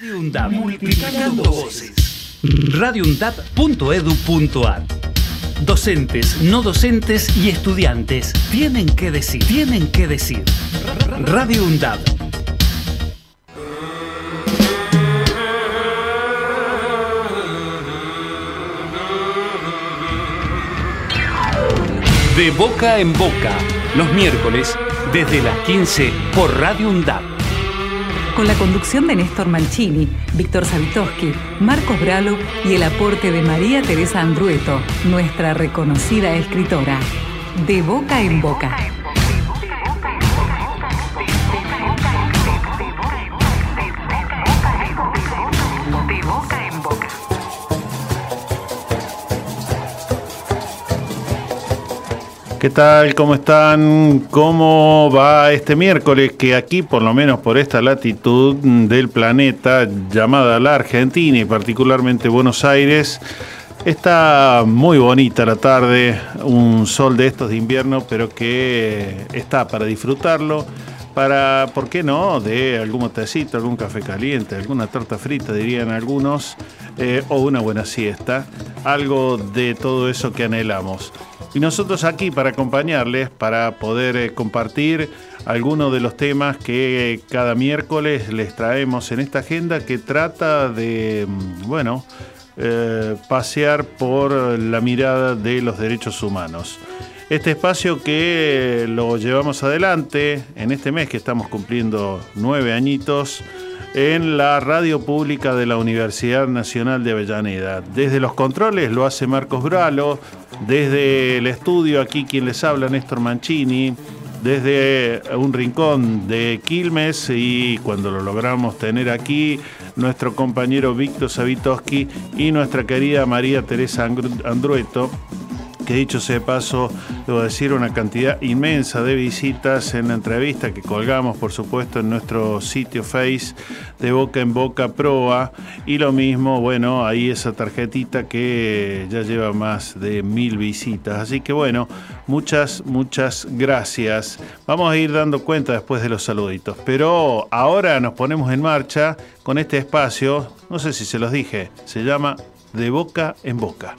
Radio UNDAP, multiplicando voces. radioundap.edu.ar Docentes, no docentes y estudiantes tienen que decir, tienen que decir. Radio UNDAP. De boca en boca, los miércoles desde las 15 por Radio UNDAP. Con la conducción de Néstor Mancini, Víctor Savitoski, Marcos Bralo y el aporte de María Teresa Andrueto, nuestra reconocida escritora. De boca en boca. ¿Qué tal? ¿Cómo están? ¿Cómo va este miércoles? Que aquí, por lo menos por esta latitud del planeta llamada la Argentina y particularmente Buenos Aires, está muy bonita la tarde, un sol de estos de invierno, pero que está para disfrutarlo, para, ¿por qué no?, de algún tecito, algún café caliente, alguna torta frita, dirían algunos, eh, o una buena siesta, algo de todo eso que anhelamos. Y nosotros aquí para acompañarles, para poder eh, compartir algunos de los temas que cada miércoles les traemos en esta agenda que trata de, mm, bueno, eh, pasear por la mirada de los derechos humanos. Este espacio que lo llevamos adelante en este mes que estamos cumpliendo nueve añitos en la radio pública de la Universidad Nacional de Avellaneda. Desde los controles lo hace Marcos Bralo, desde el estudio aquí quien les habla Néstor Mancini, desde un rincón de Quilmes y cuando lo logramos tener aquí, nuestro compañero Víctor Savitoski y nuestra querida María Teresa Andrueto que dicho sea de paso, debo decir, una cantidad inmensa de visitas en la entrevista que colgamos, por supuesto, en nuestro sitio Face de Boca en Boca Proa. Y lo mismo, bueno, ahí esa tarjetita que ya lleva más de mil visitas. Así que bueno, muchas, muchas gracias. Vamos a ir dando cuenta después de los saluditos. Pero ahora nos ponemos en marcha con este espacio, no sé si se los dije, se llama de boca en boca.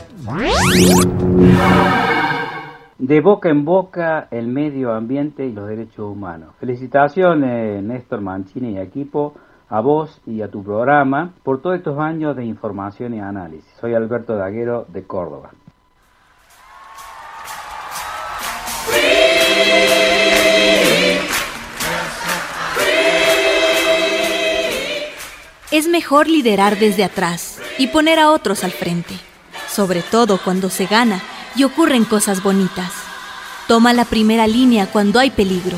De boca en boca, el medio ambiente y los derechos humanos. Felicitaciones, Néstor Mancini y equipo, a vos y a tu programa por todos estos años de información y análisis. Soy Alberto Daguero de Córdoba. Es mejor liderar desde atrás y poner a otros al frente, sobre todo cuando se gana y ocurren cosas bonitas. Toma la primera línea cuando hay peligro.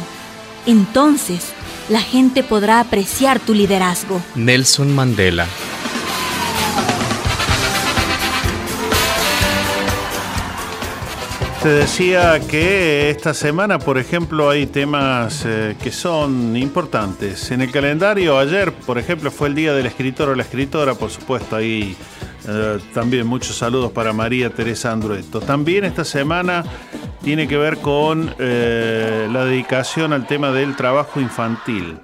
Entonces, la gente podrá apreciar tu liderazgo. Nelson Mandela. Te decía que esta semana, por ejemplo, hay temas eh, que son importantes. En el calendario, ayer, por ejemplo, fue el Día del Escritor o la Escritora, por supuesto, ahí eh, también muchos saludos para María Teresa Andrueto. También esta semana tiene que ver con eh, la dedicación al tema del trabajo infantil.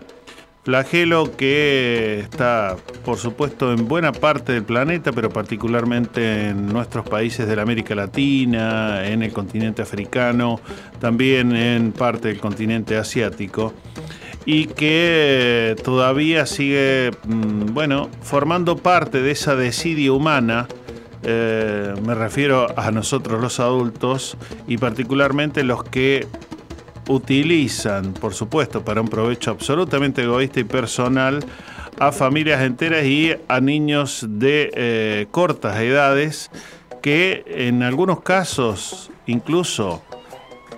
Flagelo que está, por supuesto, en buena parte del planeta, pero particularmente en nuestros países de la América Latina, en el continente africano, también en parte del continente asiático, y que todavía sigue, mm, bueno, formando parte de esa desidia humana. eh, me refiero a nosotros los adultos y particularmente los que utilizan, por supuesto, para un provecho absolutamente egoísta y personal, a familias enteras y a niños de eh, cortas edades que en algunos casos incluso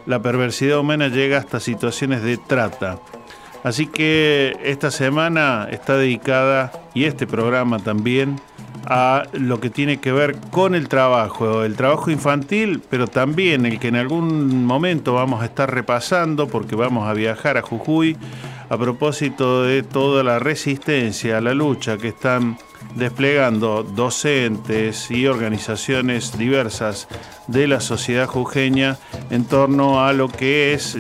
la perversidad humana llega hasta situaciones de trata. Así que esta semana está dedicada, y este programa también, a lo que tiene que ver con el trabajo, el trabajo infantil, pero también el que en algún momento vamos a estar repasando porque vamos a viajar a Jujuy a propósito de toda la resistencia la lucha que están desplegando docentes y organizaciones diversas de la sociedad jujeña en torno a lo que es,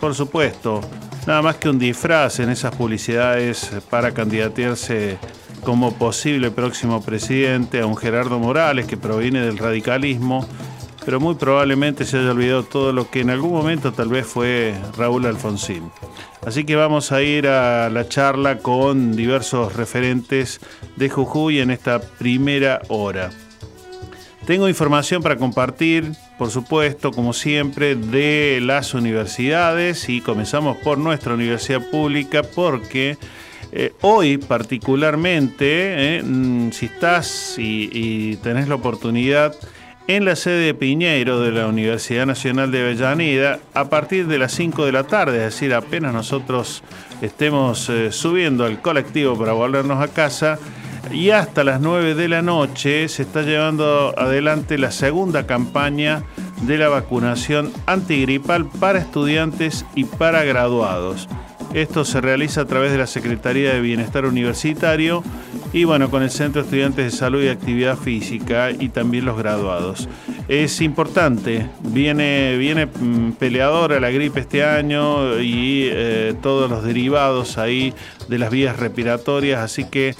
por supuesto, nada más que un disfraz en esas publicidades para candidatearse como posible próximo presidente, a un Gerardo Morales que proviene del radicalismo, pero muy probablemente se haya olvidado todo lo que en algún momento tal vez fue Raúl Alfonsín. Así que vamos a ir a la charla con diversos referentes de Jujuy en esta primera hora. Tengo información para compartir, por supuesto, como siempre, de las universidades y comenzamos por nuestra universidad pública porque eh, hoy particularmente, eh, mm, si estás y, y tenés la oportunidad, en la sede de Piñeiro de la Universidad Nacional de Avellaneda a partir de las 5 de la tarde, es decir, apenas nosotros estemos eh, subiendo al colectivo para volvernos a casa y hasta las 9 de la noche se está llevando adelante la segunda campaña de la vacunación antigripal para estudiantes y para graduados. Esto se realiza a través de la Secretaría de Bienestar Universitario y bueno, con el Centro de Estudiantes de Salud y Actividad Física y también los graduados. Es importante, viene, viene mm, peleadora la gripe este año y eh, todos los derivados ahí de las vías respiratorias, así que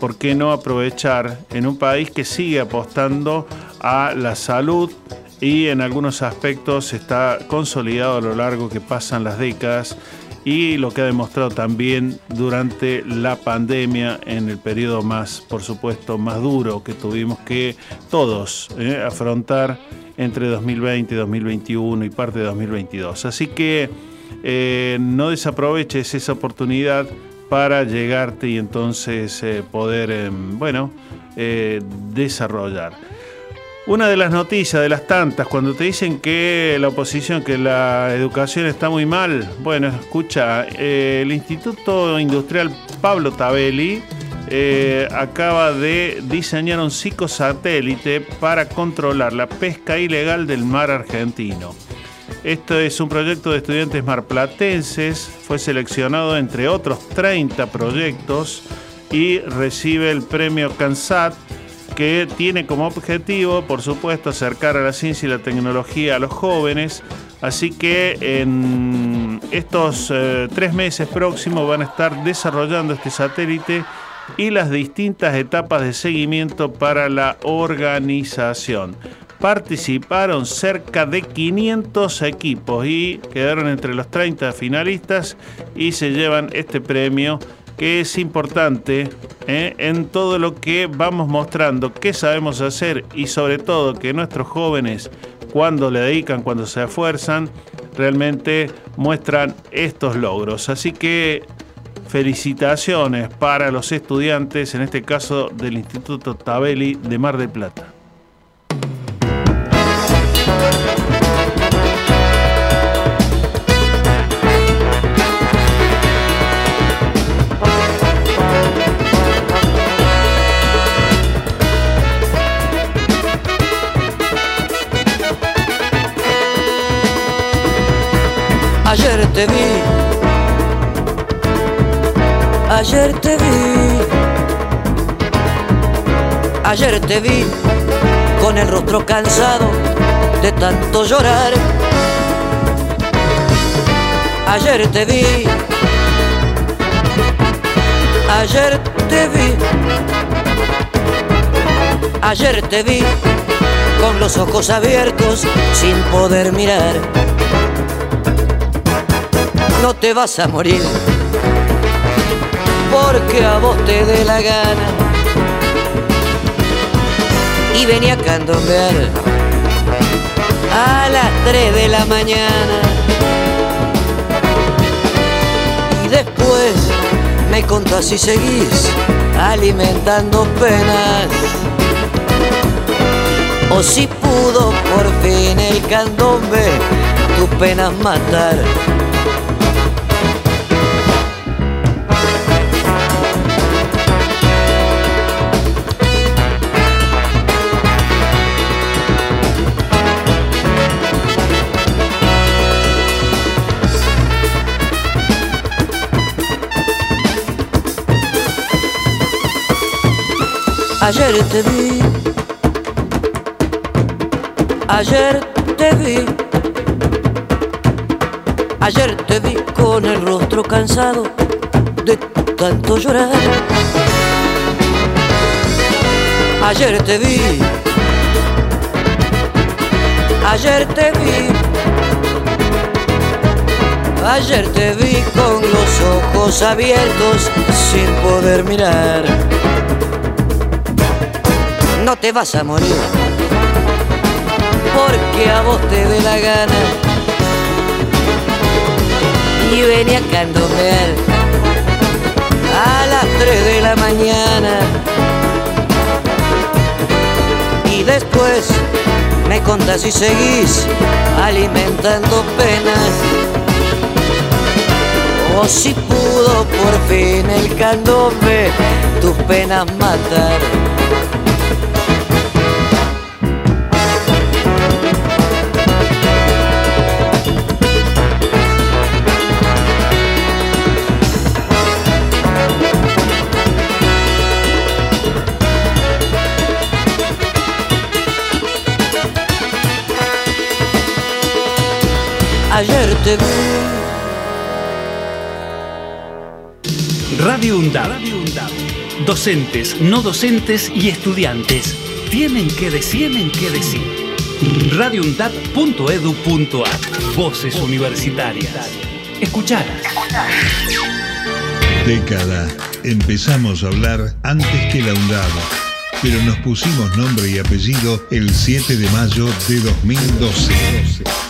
¿por qué no aprovechar en un país que sigue apostando a la salud? y en algunos aspectos está consolidado a lo largo que pasan las décadas y lo que ha demostrado también durante la pandemia en el periodo más, por supuesto, más duro que tuvimos que todos eh, afrontar entre 2020, 2021 y parte de 2022. Así que eh, no desaproveches esa oportunidad para llegarte y entonces eh, poder, em, bueno, desarrollar. Una de las noticias, de las tantas, cuando te dicen que la oposición, que la educación está muy mal, bueno, escucha, eh, el Instituto Industrial Pablo Tabelli eh, acaba de diseñar un psicosatélite para controlar la pesca ilegal del mar argentino. Esto es un proyecto de estudiantes marplatenses, fue seleccionado entre otros 30 proyectos y recibe el premio CANSAT que tiene como objetivo, por supuesto, acercar a la ciencia y la tecnología a los jóvenes. Así que en estos eh, tres meses próximos van a estar desarrollando este satélite y las distintas etapas de seguimiento para la organización. Participaron cerca de 500 equipos y quedaron entre los 30 finalistas y se llevan este premio que es importante ¿eh? en todo lo que vamos mostrando, qué sabemos hacer y sobre todo que nuestros jóvenes cuando le dedican, cuando se esfuerzan, realmente muestran estos logros. Así que felicitaciones para los estudiantes, en este caso del Instituto Tabeli de Mar del Plata. Te vi, ayer te vi, ayer te vi con el rostro cansado de tanto llorar. Ayer te vi, ayer te vi, ayer te vi con los ojos abiertos sin poder mirar no te vas a morir, porque a vos te dé la gana. Y venía a candombear a las 3 de la mañana. Y después me contás si seguís alimentando penas. O si pudo por fin el candombe tus penas matar. Ayer te vi, ayer te vi, ayer te vi con el rostro cansado de tanto llorar. Ayer te vi, ayer te vi, ayer te vi con los ojos abiertos sin poder mirar. No te vas a morir, porque a vos te dé la gana. Y venía a candomear a las 3 de la mañana y después me contás si seguís alimentando penas. O si pudo por fin el candombe tus penas matar. Ayer te vi. Radio UNDAB. Docentes, no docentes y estudiantes tienen que decir, tienen que decir. radioundab.edu.ar Voces universitarias. Escuchalas. Década. Empezamos a hablar antes que la UNDAB, pero nos pusimos nombre y apellido el 7 de mayo de 2012.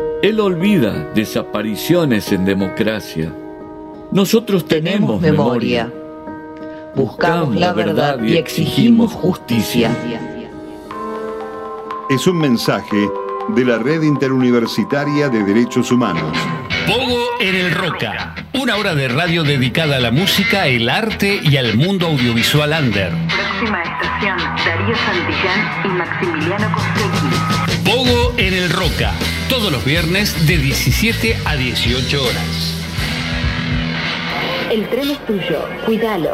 Él olvida desapariciones en democracia. Nosotros tenemos, Tenemos memoria. Buscamos la verdad y exigimos justicia. Es un mensaje de la Red Interuniversitaria de Derechos Humanos. Pogo en el Roca, una hora de radio dedicada a la música, el arte y al mundo audiovisual under. Próxima estación, Darío Santillán y Maximiliano Costecchi. Roca, todos los viernes de 17 a 18 horas. El tren es tuyo, cuídalo.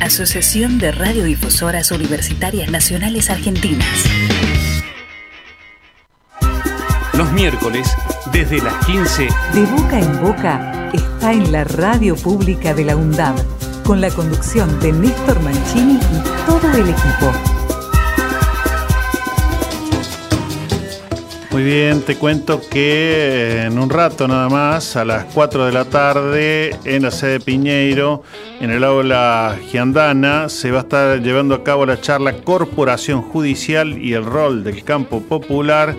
Asociación de Radiodifusoras Universitarias Nacionales Argentinas. Los miércoles, desde las 15. De boca en boca está en la radio pública de la UNDAB, con la conducción de Néstor Mancini y todo el equipo. Muy bien, te cuento que en un rato nada más, a las 4 de la tarde, en la sede Piñeiro, en el aula Giandana, se va a estar llevando a cabo la charla Corporación Judicial y el rol del campo popular.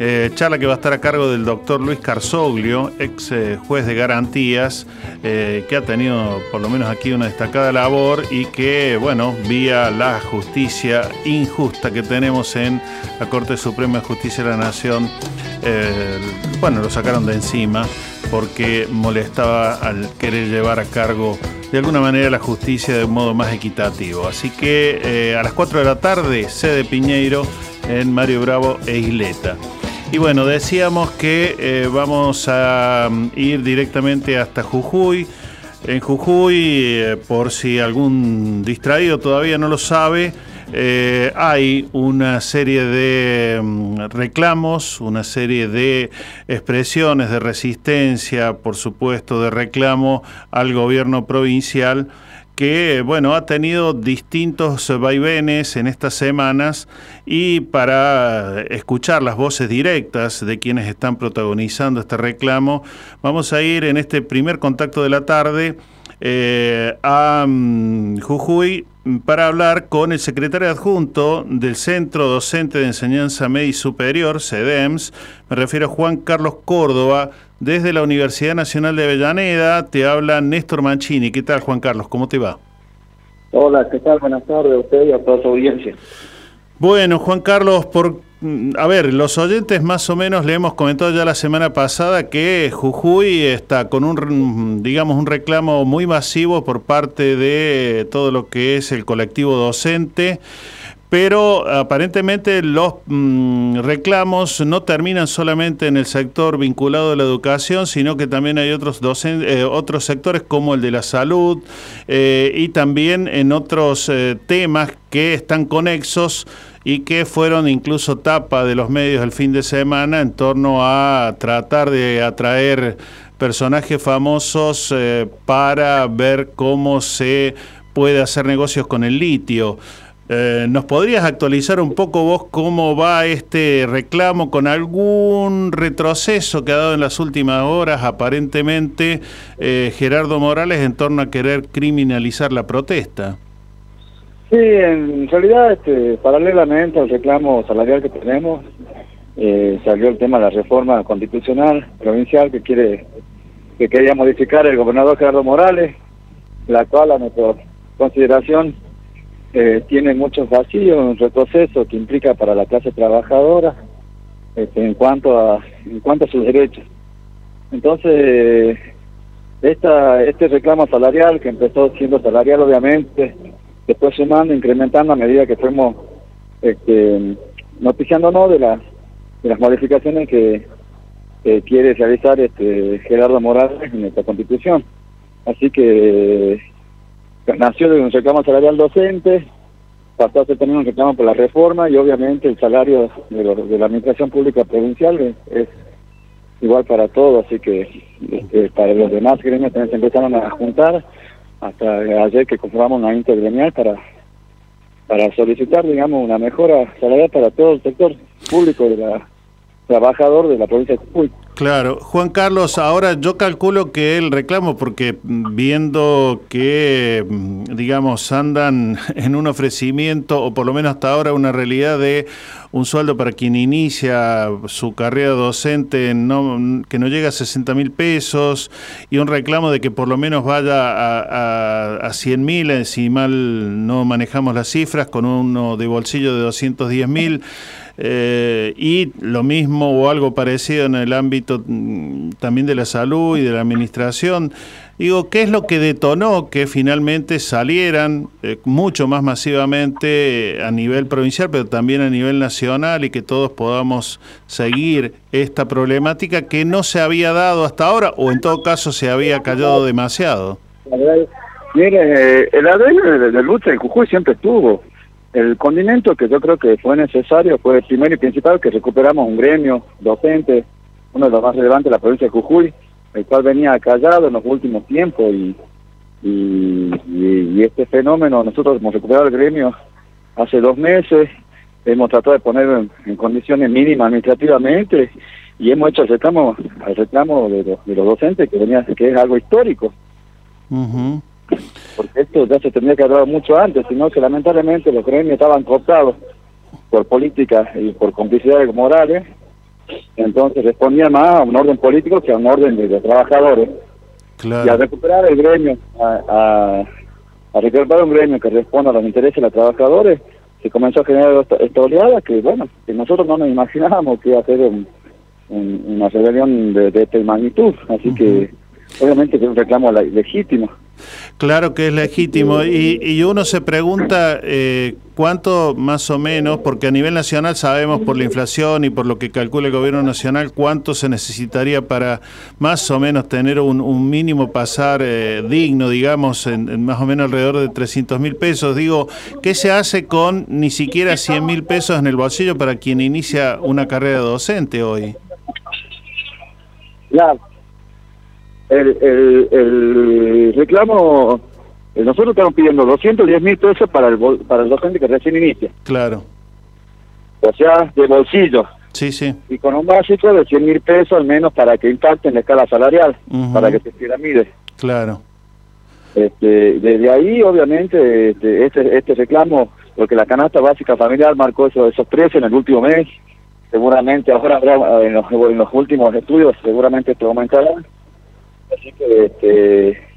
Eh, charla que va a estar a cargo del doctor Luis Carsoglio, ex eh, juez de garantías, eh, que ha tenido por lo menos aquí una destacada labor y que, bueno, vía la justicia injusta que tenemos en la Corte Suprema de Justicia de la Nación, bueno, lo sacaron de encima porque molestaba al querer llevar a cargo de alguna manera la justicia de un modo más equitativo. Así que a las 4 de la tarde, sede Piñeiro en Mario Bravo e Isleta. Y bueno, decíamos que eh, vamos a um, ir directamente hasta Jujuy. En Jujuy, eh, por si algún distraído todavía no lo sabe, eh, hay una serie de mm, reclamos, una serie de expresiones de resistencia, por supuesto, de reclamo al gobierno provincial que bueno, ha tenido distintos vaivenes en estas semanas y para escuchar las voces directas de quienes están protagonizando este reclamo, vamos a ir en este primer contacto de la tarde eh, a mm, Jujuy para hablar con el secretario adjunto del Centro Docente de Enseñanza Media y Superior, CEDEMS, me refiero a Juan Carlos Córdoba, desde la Universidad Nacional de Avellaneda, te habla Néstor Mancini. ¿Qué tal, Juan Carlos? ¿Cómo te va? Hola, ¿qué tal? Buenas tardes a usted y a toda su audiencia. Bueno, Juan Carlos, por a ver, los oyentes más o menos le hemos comentado ya la semana pasada que Jujuy está con un, digamos, un reclamo muy masivo por parte de todo lo que es el colectivo docente. Pero aparentemente los mm, reclamos no terminan solamente en el sector vinculado a la educación, sino que también hay otros, eh, otros sectores como el de la salud eh, y también en otros eh, temas que están conexos y que fueron incluso tapa de los medios el fin de semana en torno a tratar de atraer personajes famosos para ver cómo se puede hacer negocios con el litio. Eh, ¿Nos podrías actualizar un poco vos cómo va este reclamo con algún retroceso que ha dado en las últimas horas aparentemente eh, Gerardo Morales en torno a querer criminalizar la protesta? Sí, en realidad este, paralelamente al reclamo salarial que tenemos eh, salió el tema de la reforma constitucional provincial que quiere que quería modificar el gobernador Gerardo Morales, la cual a nuestra consideración eh, tiene muchos vacíos, un retroceso que implica para la clase trabajadora este, en cuanto a en cuanto a sus derechos. Entonces, esta este reclamo salarial que empezó siendo salarial obviamente, después sumando, incrementando a medida que fuimos este, noticiándonos de las de las modificaciones que, quiere realizar este Gerardo Morales en esta constitución. Así que nació de un reclamo salarial docente, pasó a ser también un reclamo por la reforma y obviamente el salario de, la administración pública provincial es, igual para todos, así que este, para los demás gremios también se empezaron a juntar hasta ayer que conformamos una intergremial para para solicitar, digamos, una mejora salarial para todo el sector público de la trabajador de la provincia de Jujuy. Claro, Juan Carlos, ahora yo calculo que el reclamo, porque viendo que, digamos, andan en un ofrecimiento, o por lo menos hasta ahora una realidad de un sueldo para quien inicia su carrera docente no, que no llega a 60 mil pesos, y un reclamo de que por lo menos vaya a, a, 100 mil, eh, si mal no manejamos las cifras, con uno de bolsillo de 210 mil. Eh, y lo mismo o algo parecido en el ámbito mm, también de la salud y de la administración. Digo, ¿qué es lo que detonó que finalmente salieran eh, mucho más masivamente a nivel provincial, pero también a nivel nacional y que todos podamos seguir esta problemática que no se había dado hasta ahora o en todo caso se había callado demasiado? Mire, eh, el ADN de lucha en Jujuy siempre estuvo. El condimento que yo creo que fue necesario fue el primero y principal que recuperamos un gremio docente, uno de los más relevantes de la provincia de Jujuy, el cual venía callado en los últimos tiempos y, y, este fenómeno, nosotros hemos recuperado el gremio hace dos meses, hemos tratado de ponerlo en, condiciones mínimas administrativamente y hemos hecho el reclamo, el reclamo de, los, de los docentes que venía que es algo histórico. Porque esto ya se tendría que haber dado mucho antes, sino que lamentablemente los gremios estaban cooptados por políticas y por complicidades morales, entonces respondían más a un orden político que a un orden de, trabajadores. Y al recuperar el gremio, a, a, recuperar un gremio que responda a los intereses de los trabajadores, se comenzó a generar esta, oleada que, bueno, que nosotros no nos imaginábamos que iba a ser una rebelión de, esta magnitud. Así que, obviamente, que es un reclamo legítimo. Claro que es legítimo y, y uno se pregunta eh, cuánto más o menos, porque a nivel nacional sabemos por la inflación y por lo que calcula el gobierno nacional cuánto se necesitaría para más o menos tener un, un mínimo pasar eh, digno, digamos, en, en más o menos alrededor de 300 mil pesos. Digo, ¿qué se hace con ni siquiera 100 mil pesos en el bolsillo para quien inicia una carrera docente hoy? Claro. El, el, el reclamo, eh, nosotros estamos pidiendo 210 mil pesos para el, para el docente que recién inicia. Claro. O sea, de bolsillo. Sí, sí. Y con un básico de 100 mil pesos al menos para que impacte en la escala salarial, para que se piramide. Claro. Este, desde ahí, obviamente, este, este, este reclamo, porque la canasta básica familiar marcó esos, esos precios en el último mes, seguramente ahora habrá, en los, en los últimos estudios, seguramente esto aumentará. Así que, este,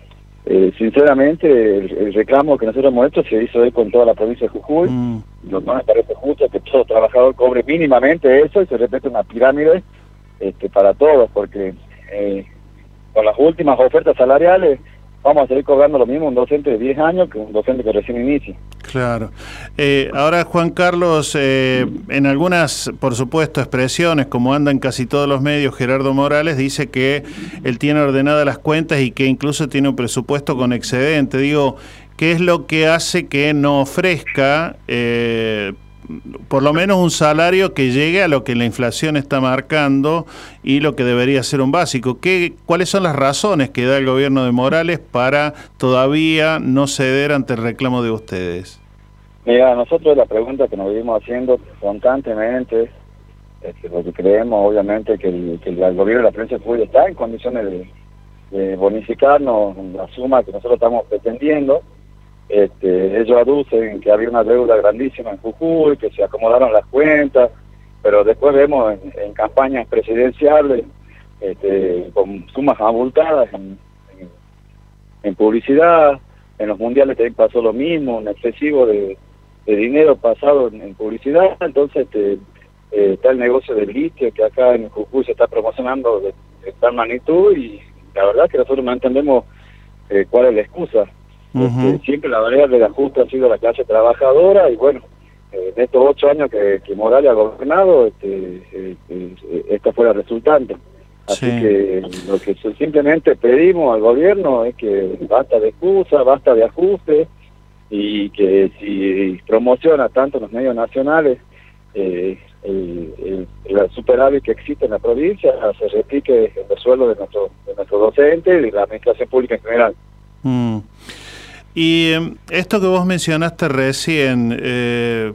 eh, sinceramente, el, el reclamo que nosotros hemos hecho se hizo hoy con toda la provincia de Jujuy. Lo cual me parece justo que todo trabajador cobre mínimamente eso y se repite una pirámide este, para todos, porque eh, con las últimas ofertas salariales vamos a seguir cobrando lo mismo un docente de 10 años que un docente que recién inicia. Claro. Eh, ahora, Juan Carlos, eh, en algunas, por supuesto, expresiones, como anda en casi todos los medios, Gerardo Morales dice que él tiene ordenadas las cuentas y que incluso tiene un presupuesto con excedente. Digo, ¿qué es lo que hace que no ofrezca eh, por lo menos un salario que llegue a lo que la inflación está marcando y lo que debería ser un básico. ¿Qué, ¿Cuáles son las razones que da el gobierno de Morales para todavía no ceder ante el reclamo de ustedes? Mira, nosotros la pregunta que nos vivimos haciendo constantemente, este, porque creemos obviamente que el, que el gobierno de la de Jujuy está en condiciones de, de bonificarnos la suma que nosotros estamos pretendiendo. Este, ellos aducen que había una deuda grandísima en Jujuy, que se acomodaron las cuentas, pero después vemos en, en campañas presidenciales este, con sumas abultadas en, publicidad, en los mundiales también pasó lo mismo, un excesivo de, dinero pasado en, publicidad, entonces este, eh, está el negocio del litio que acá en Jujuy se está promocionando de, de tal magnitud y la verdad que nosotros no entendemos eh, cuál es la excusa. Este, siempre la variable de ajuste ha sido la clase trabajadora y bueno, eh, en estos ocho años que, que Morales ha gobernado, este, eh, eh, esta fue la resultante. Así que lo que simplemente pedimos al gobierno es que basta de excusa, basta de ajuste y que si promociona tanto los medios nacionales eh, el, el, el superávit que existe en la provincia se replique en los sueldos de nuestros de nuestros docentes y la administración pública en general. Mm. Y eh, esto que vos mencionaste recién, eh,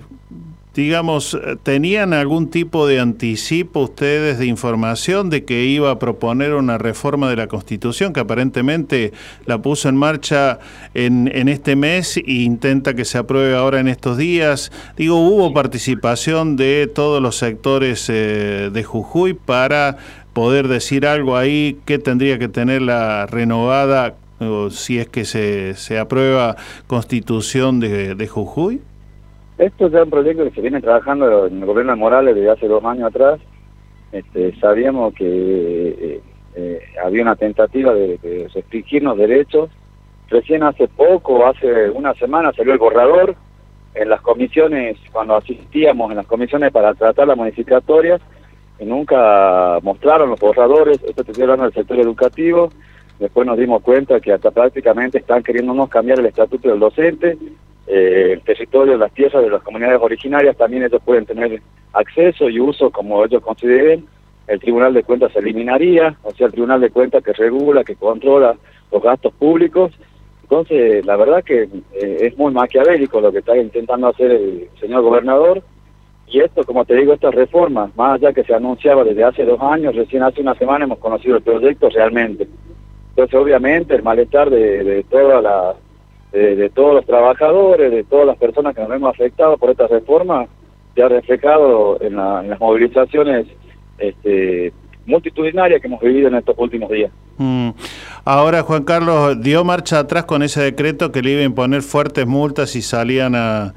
digamos, ¿tenían algún tipo de anticipo ustedes de información de que iba a proponer una reforma de la Constitución que aparentemente la puso en marcha en, en este mes e intenta que se apruebe ahora en estos días? Digo, ¿hubo participación de todos los sectores eh, de Jujuy para poder decir algo ahí que tendría que tener la renovada o si es que se, se aprueba constitución de, de Jujuy? Esto ya es un proyecto que se viene trabajando en el gobierno de Morales desde hace dos años atrás. Este, sabíamos que eh, eh, había una tentativa de, de restringirnos derechos. Recién hace poco, hace una semana, salió el borrador en las comisiones, cuando asistíamos en las comisiones para tratar las modificatorias, nunca mostraron los borradores. Esto estoy hablando del sector educativo. Después nos dimos cuenta que hasta prácticamente están queriéndonos cambiar el estatuto del docente. Eh, el territorio, las tierras de las comunidades originarias también ellos pueden tener acceso y uso como ellos consideren. El Tribunal de Cuentas se eliminaría, o sea, el Tribunal de Cuentas que regula, que controla los gastos públicos. Entonces, la verdad que eh, es muy maquiavélico lo que está intentando hacer el señor gobernador. Y esto, como te digo, estas reformas, más allá que se anunciaba desde hace dos años, recién hace una semana hemos conocido el proyecto realmente. Entonces, obviamente, el malestar de, de toda la, de, todos los trabajadores, de todas las personas que nos hemos afectado por esta reforma, se ha reflejado en, la- en las movilizaciones este, multitudinarias que hemos vivido en estos últimos días. Mm. Ahora, Juan Carlos, dio marcha atrás con ese decreto que le iba a imponer fuertes multas si salían a,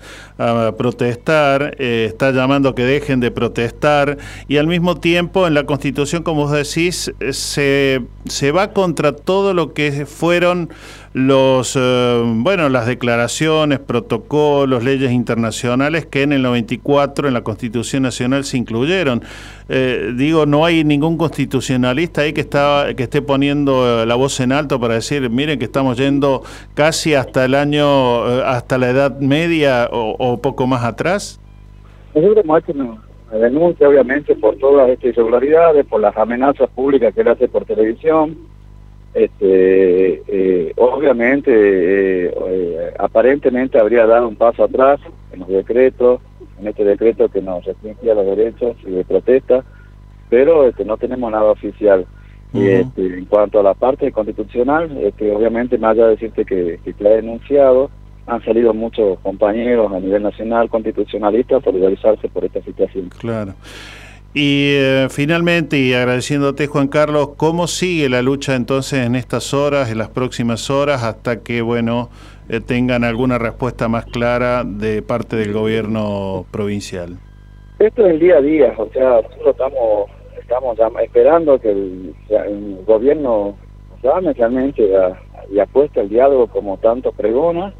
protestar, eh, está llamando que dejen de protestar y al mismo tiempo en la Constitución, como vos decís, eh, se, se va contra todo lo que fueron los, eh, bueno, las declaraciones, protocolos, leyes internacionales que en el 94 en la Constitución Nacional se incluyeron. Eh, digo, no hay ningún constitucionalista ahí que, está, que esté poniendo la voz en alto para decir, miren que estamos yendo casi hasta el año, hasta la Edad Media o, poco más atrás. Nosotros denuncia, obviamente, por todas estas irregularidades, por las amenazas públicas que él hace por televisión. Este, eh, obviamente, eh, eh, aparentemente habría dado un paso atrás en los decretos, en este decreto que nos restringía los derechos y de protesta, pero este, no tenemos nada oficial. Y este, en cuanto a la parte constitucional, este, obviamente, más allá de decirte que, que te ha denunciado, han salido muchos compañeros a nivel nacional constitucionalistas a solidarizarse por esta situación. Claro. Y eh, finalmente, y agradeciéndote Juan Carlos, ¿cómo sigue la lucha entonces en estas horas, en las próximas horas, hasta que, bueno, eh, tengan alguna respuesta más clara de parte del gobierno provincial? Esto es el día a día, o sea, nosotros estamos, esperando que el, el gobierno llame realmente y apueste el diálogo como tanto pregona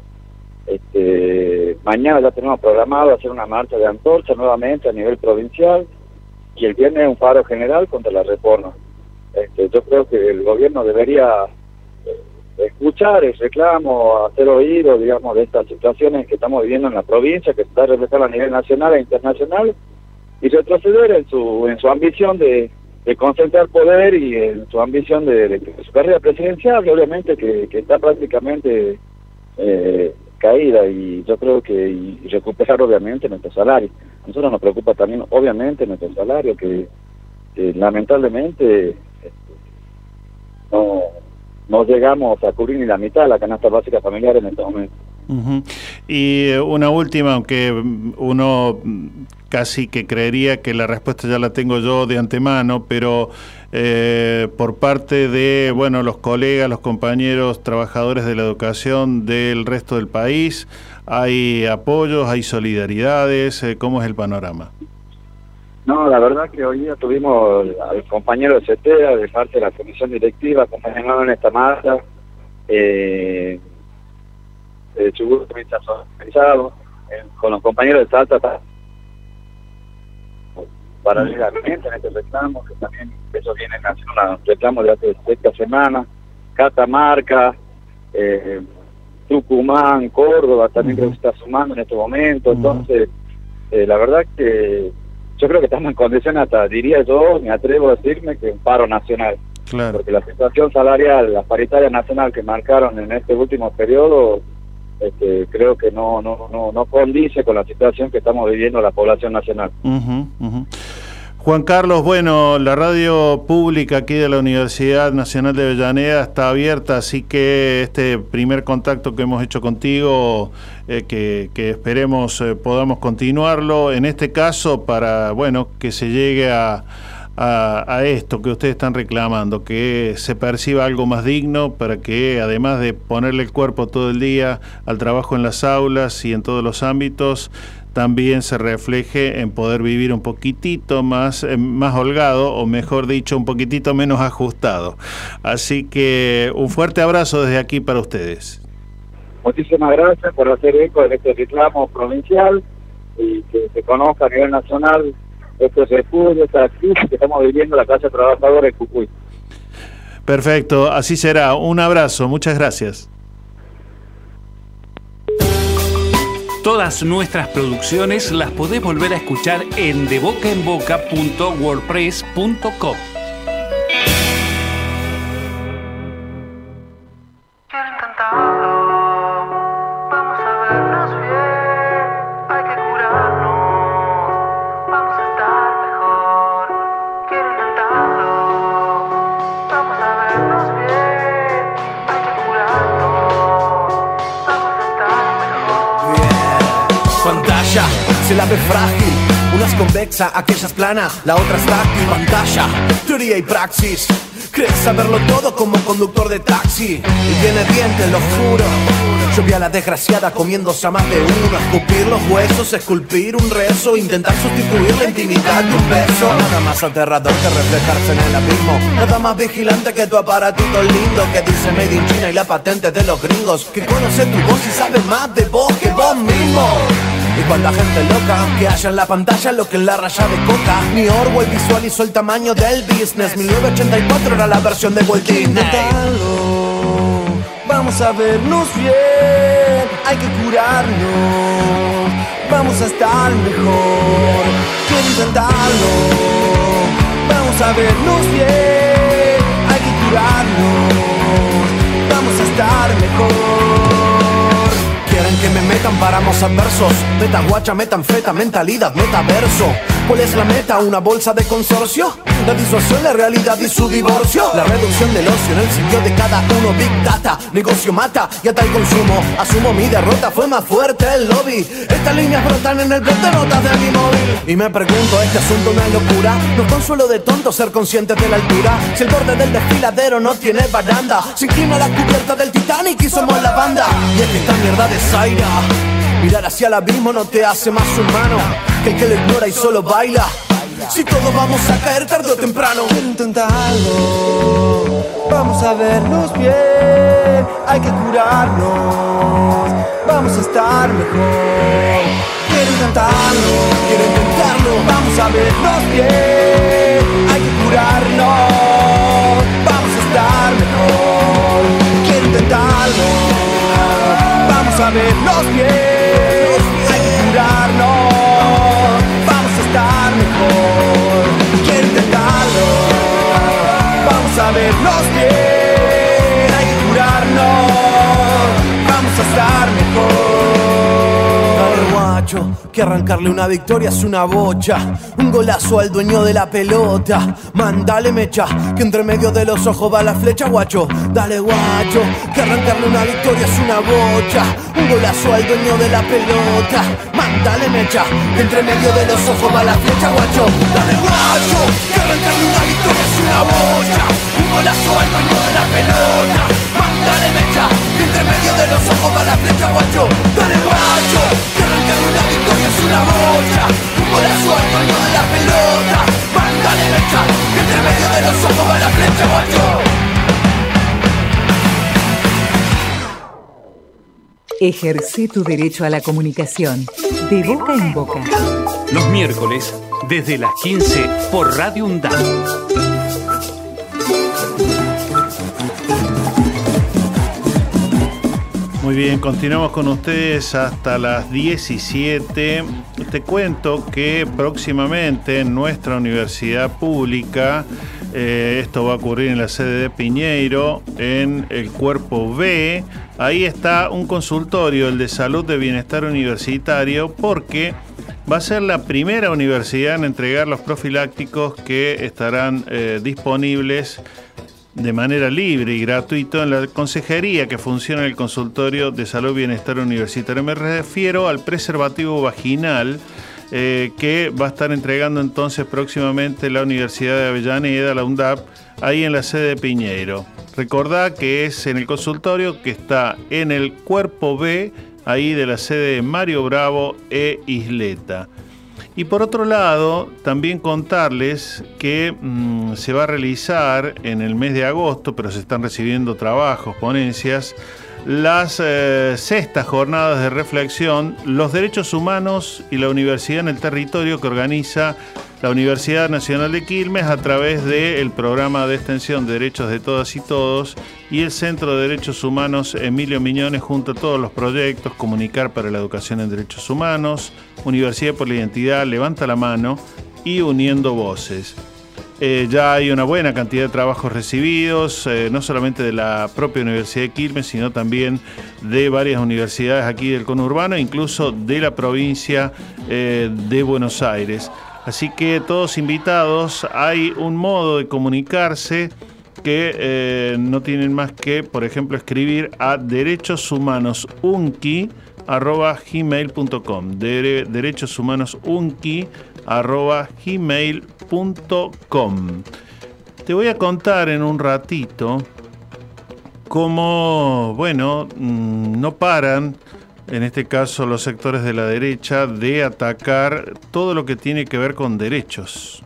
este, mañana ya tenemos programado hacer una marcha de antorcha nuevamente a nivel provincial y el viernes un paro general contra la reforma. Este, yo creo que el gobierno debería eh, escuchar el reclamo, hacer oído, digamos, de estas situaciones que estamos viviendo en la provincia, que está reflejada a nivel nacional e internacional, y retroceder en su, en su ambición de, concentrar poder y en su ambición de, su carrera presidencial, obviamente que, que está prácticamente eh, caída y yo creo que y recuperar obviamente nuestro salario. Nosotros nos preocupa también obviamente nuestro salario que, lamentablemente este, no, no llegamos a cubrir ni la mitad de la canasta básica familiar en este momento. Y eh, una última, aunque uno casi que creería que la respuesta ya la tengo yo de antemano, pero eh, por parte de bueno los colegas, los compañeros, trabajadores de la educación del resto del país, hay apoyos, hay solidaridades, eh, ¿cómo es el panorama? No, la verdad que hoy día tuvimos al compañero de CETEA, de parte de la comisión directiva, acompañándonos en esta marcha. Eh, de Chubut eh, con los compañeros de Salta paralelamente en este reclamo, que también eso viene haciendo un reclamo de hace esta semana, Catamarca, eh, Tucumán, Córdoba también creo que está sumando en este momento, entonces eh, la verdad que yo creo que estamos en condiciones hasta, diría yo, me atrevo a decirme que un paro nacional. Porque la situación salarial, la paritaria nacional que marcaron en este último periodo, este, creo que no, no, no, no condice con la situación que estamos viviendo la población nacional. Juan Carlos, bueno, la radio pública aquí de la Universidad Nacional de Avellaneda está abierta, así que este primer contacto que hemos hecho contigo, eh, que, esperemos eh, podamos continuarlo, en este caso para, bueno, que se llegue a a, esto que ustedes están reclamando, que se perciba algo más digno para que además de ponerle el cuerpo todo el día al trabajo en las aulas y en todos los ámbitos, también se refleje en poder vivir un poquitito más, eh, más holgado o mejor dicho, un poquitito menos ajustado. Así que un fuerte abrazo desde aquí para ustedes. Muchísimas gracias por hacer eco de este reclamo provincial y que se conozca a nivel nacional estos refugio, esta crisis que estamos viviendo la clase trabajadora en Cucuy. Perfecto, así será. Un abrazo, muchas gracias. Todas nuestras producciones las podés volver a escuchar en debocaenboca.wordpress.com. convexa, aquella es la otra es táctil. Pantalla, teoría y praxis. Crees saberlo todo como conductor de taxi. Y tiene dientes, lo juro. Yo vi a la desgraciada comiéndose a más de uno, escupir los huesos, esculpir un rezo, intentar sustituir la intimidad de un beso. Nada más aterrador que reflejarse en el abismo, nada más vigilante que tu aparatito lindo que dice Made in China y la patente de los gringos, que conoce tu voz y sabe más de vos que vos mismo. Y cuando la gente loca que haya en la pantalla lo que en la raya de coca. Mi Orwell visualizó el tamaño del business. 1984 era la versión de Walt Disney. Vamos a vernos bien, hay que curarnos. Vamos a estar mejor, quiero intentarlo. Vamos a vernos bien, hay que curarnos. Vamos a estar mejor Quieren que me metan páramos adversos Meta guacha, metan feta, mentalidad, metaverso ¿Cuál es la meta? ¿Una bolsa de consorcio? La disuasión, la realidad y su divorcio. La reducción del ocio en el sitio de cada uno Big Data, negocio mata y ata el consumo. Asumo mi derrota, fue más fuerte el lobby. Estas líneas brotan en el blog de notas de mi móvil. Y me pregunto, ¿este asunto una locura? No consuelo de tonto ser conscientes de la altura. Si el borde del desfiladero no tiene baranda. Se inclina la cubierta del Titanic y somos la banda. Y es que esta mierda de Zaira Mirar hacia el abismo no te hace más humano Que el que lo ignora y solo baila Si todos vamos a caer tarde o temprano. Intentarlo Vamos a vernos bien. Hay que curarnos. Vamos a estar mejor. Quiero intentarlo Quiero intentarlo. Vamos a vernos bien. Hay que curarnos Vamos a estar mejor. Quiero intentarlo. Vamos a vernos bien, Vamos a vernos bien, hay que curarnos, vamos a estar mejor. Que arrancarle una victoria es una bocha, un golazo al dueño de la pelota. Mándale mecha, que entre medio de los ojos va la flecha, guacho. Dale guacho, que arrancarle una victoria es una bocha, un golazo al dueño de la pelota. Mándale mecha, que entre medio de los ojos va la flecha, guacho. Dale guacho, que arrancarle una victoria es una bocha, un golazo al dueño de la pelota. Mándale mecha, que entre medio de los ojos va la flecha, guacho. Dale guacho, es una bocha, un golazo al dueño de la pelota. Mándale mecha, que entre medio de los ojos va la flecha, guacho. Ejerce tu derecho a la comunicación. De boca en boca. Los miércoles, desde las 15, por Radio UNDAP. Muy bien, continuamos con ustedes hasta las 17. Te cuento que próximamente en nuestra universidad pública, eh, esto va a ocurrir en la sede de Piñeiro, en el cuerpo B, ahí está un consultorio, el de salud de bienestar universitario, porque va a ser la primera universidad en entregar los profilácticos que estarán eh, disponibles de manera libre y gratuito en la consejería que funciona en el consultorio de salud y bienestar universitario. Me refiero al preservativo vaginal eh, que va a estar entregando entonces próximamente la Universidad de Avellaneda, la UNDAP, ahí en la sede de Piñeiro. Recordá que es en el consultorio que está en el cuerpo B, ahí de la sede de Mario Bravo e Isleta. Y por otro lado, también contarles que mm, se va a realizar en el mes de agosto, pero se están recibiendo trabajos, ponencias, las eh, sextas jornadas de reflexión, los derechos humanos y la universidad en el territorio que organiza la Universidad Nacional de Quilmes a través del programa de extensión de derechos de todas y todos y el Centro de Derechos Humanos Emilio Miñones junto a todos los proyectos Comunicar para la Educación en Derechos Humanos, Universidad por la Identidad, Levanta la Mano y Uniendo Voces. Eh, ya hay una buena cantidad de trabajos recibidos, eh, no solamente de la propia Universidad de Quilmes, sino también de varias universidades aquí del conurbano, incluso de la provincia eh, de Buenos Aires. Así que todos invitados, hay un modo de comunicarse que no tienen más que, por ejemplo, escribir a arroba gmail.com. Te voy a contar en un ratito cómo, bueno, mm, no paran, en este caso los sectores de la derecha, de atacar todo lo que tiene que ver con derechos.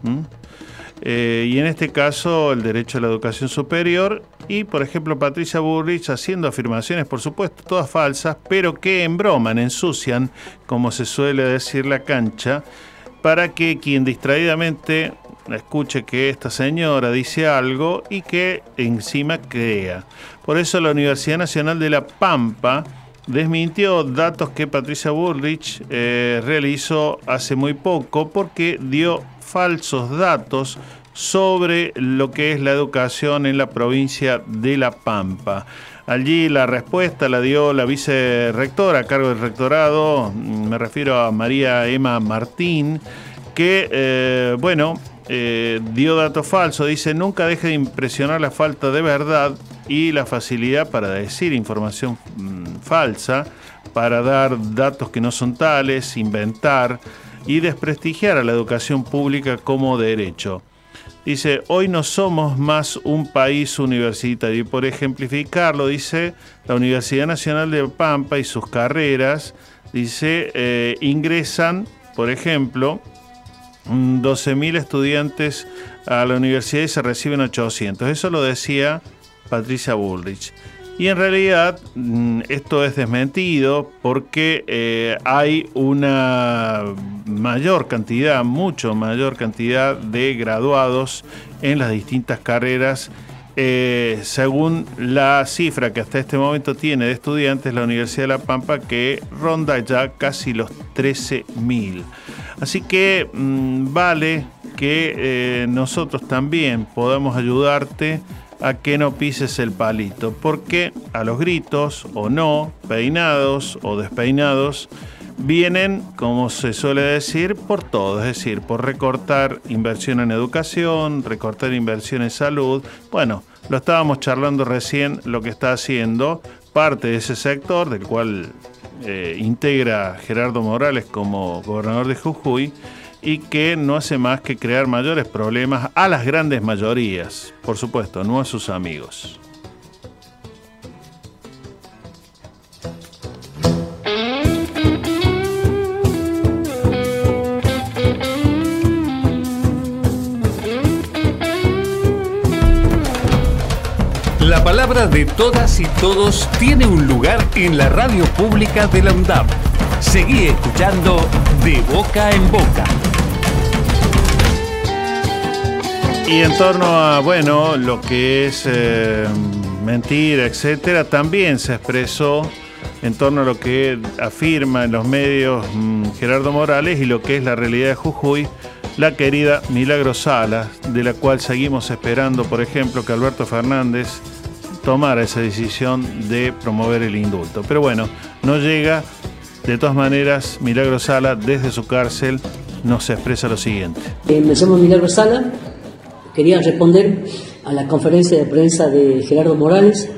Eh, y en este caso el derecho a la educación superior y por ejemplo Patricia Burrich haciendo afirmaciones por supuesto todas falsas pero que embroman, ensucian como se suele decir la cancha para que quien distraídamente escuche que esta señora dice algo y que encima crea. Por eso la Universidad Nacional de La Pampa desmintió datos que Patricia Bullrich eh, realizó hace muy poco porque dio falsos datos sobre lo que es la educación en la provincia de La Pampa. Allí la respuesta la dio la vicerrectora a cargo del rectorado, me refiero a María Emma Martín, que, eh, bueno, eh, dio datos falsos. Dice, nunca deje de impresionar la falta de verdad y la facilidad para decir información mm, falsa, para dar datos que no son tales, inventar y desprestigiar a la educación pública como derecho. Dice, hoy no somos más un país universitario. Y por ejemplificarlo, dice, la Universidad Nacional de Pampa y sus carreras, dice, eh, ingresan, por ejemplo, 12.000 estudiantes a la universidad y se reciben 800. Eso lo decía Patricia Bullrich. Y en realidad mm, esto es desmentido porque eh, hay una mayor cantidad, mucho mayor cantidad de graduados en las distintas carreras. Eh, según la cifra que hasta este momento tiene de estudiantes la Universidad de La Pampa, que ronda ya casi los 13.000. Así que mm, vale que eh, nosotros también podamos ayudarte a que no pises el palito, porque a los gritos o no, peinados o despeinados, vienen, como se suele decir, por todo, es decir, por recortar inversión en educación, recortar inversión en salud. Bueno, lo estábamos charlando recién, lo que está haciendo parte de ese sector, del cual eh, integra Gerardo Morales como gobernador de Jujuy y que no hace más que crear mayores problemas a las grandes mayorías, por supuesto, no a sus amigos. La palabra de todas y todos tiene un lugar en la radio pública de la UNDAP. Seguí escuchando De Boca en Boca. Y en torno a, bueno, lo que es eh, mentira, etcétera, también se expresó en torno a lo que afirma en los medios mm, Gerardo Morales y lo que es la realidad de Jujuy, la querida Milagro Salas, de la cual seguimos esperando, por ejemplo, que Alberto Fernández tomara esa decisión de promover el indulto. Pero bueno, no llega. De todas maneras, Milagro Sala, desde su cárcel, nos expresa lo siguiente. Eh, me Milagro Sala. Quería responder a la conferencia de prensa de Gerardo Morales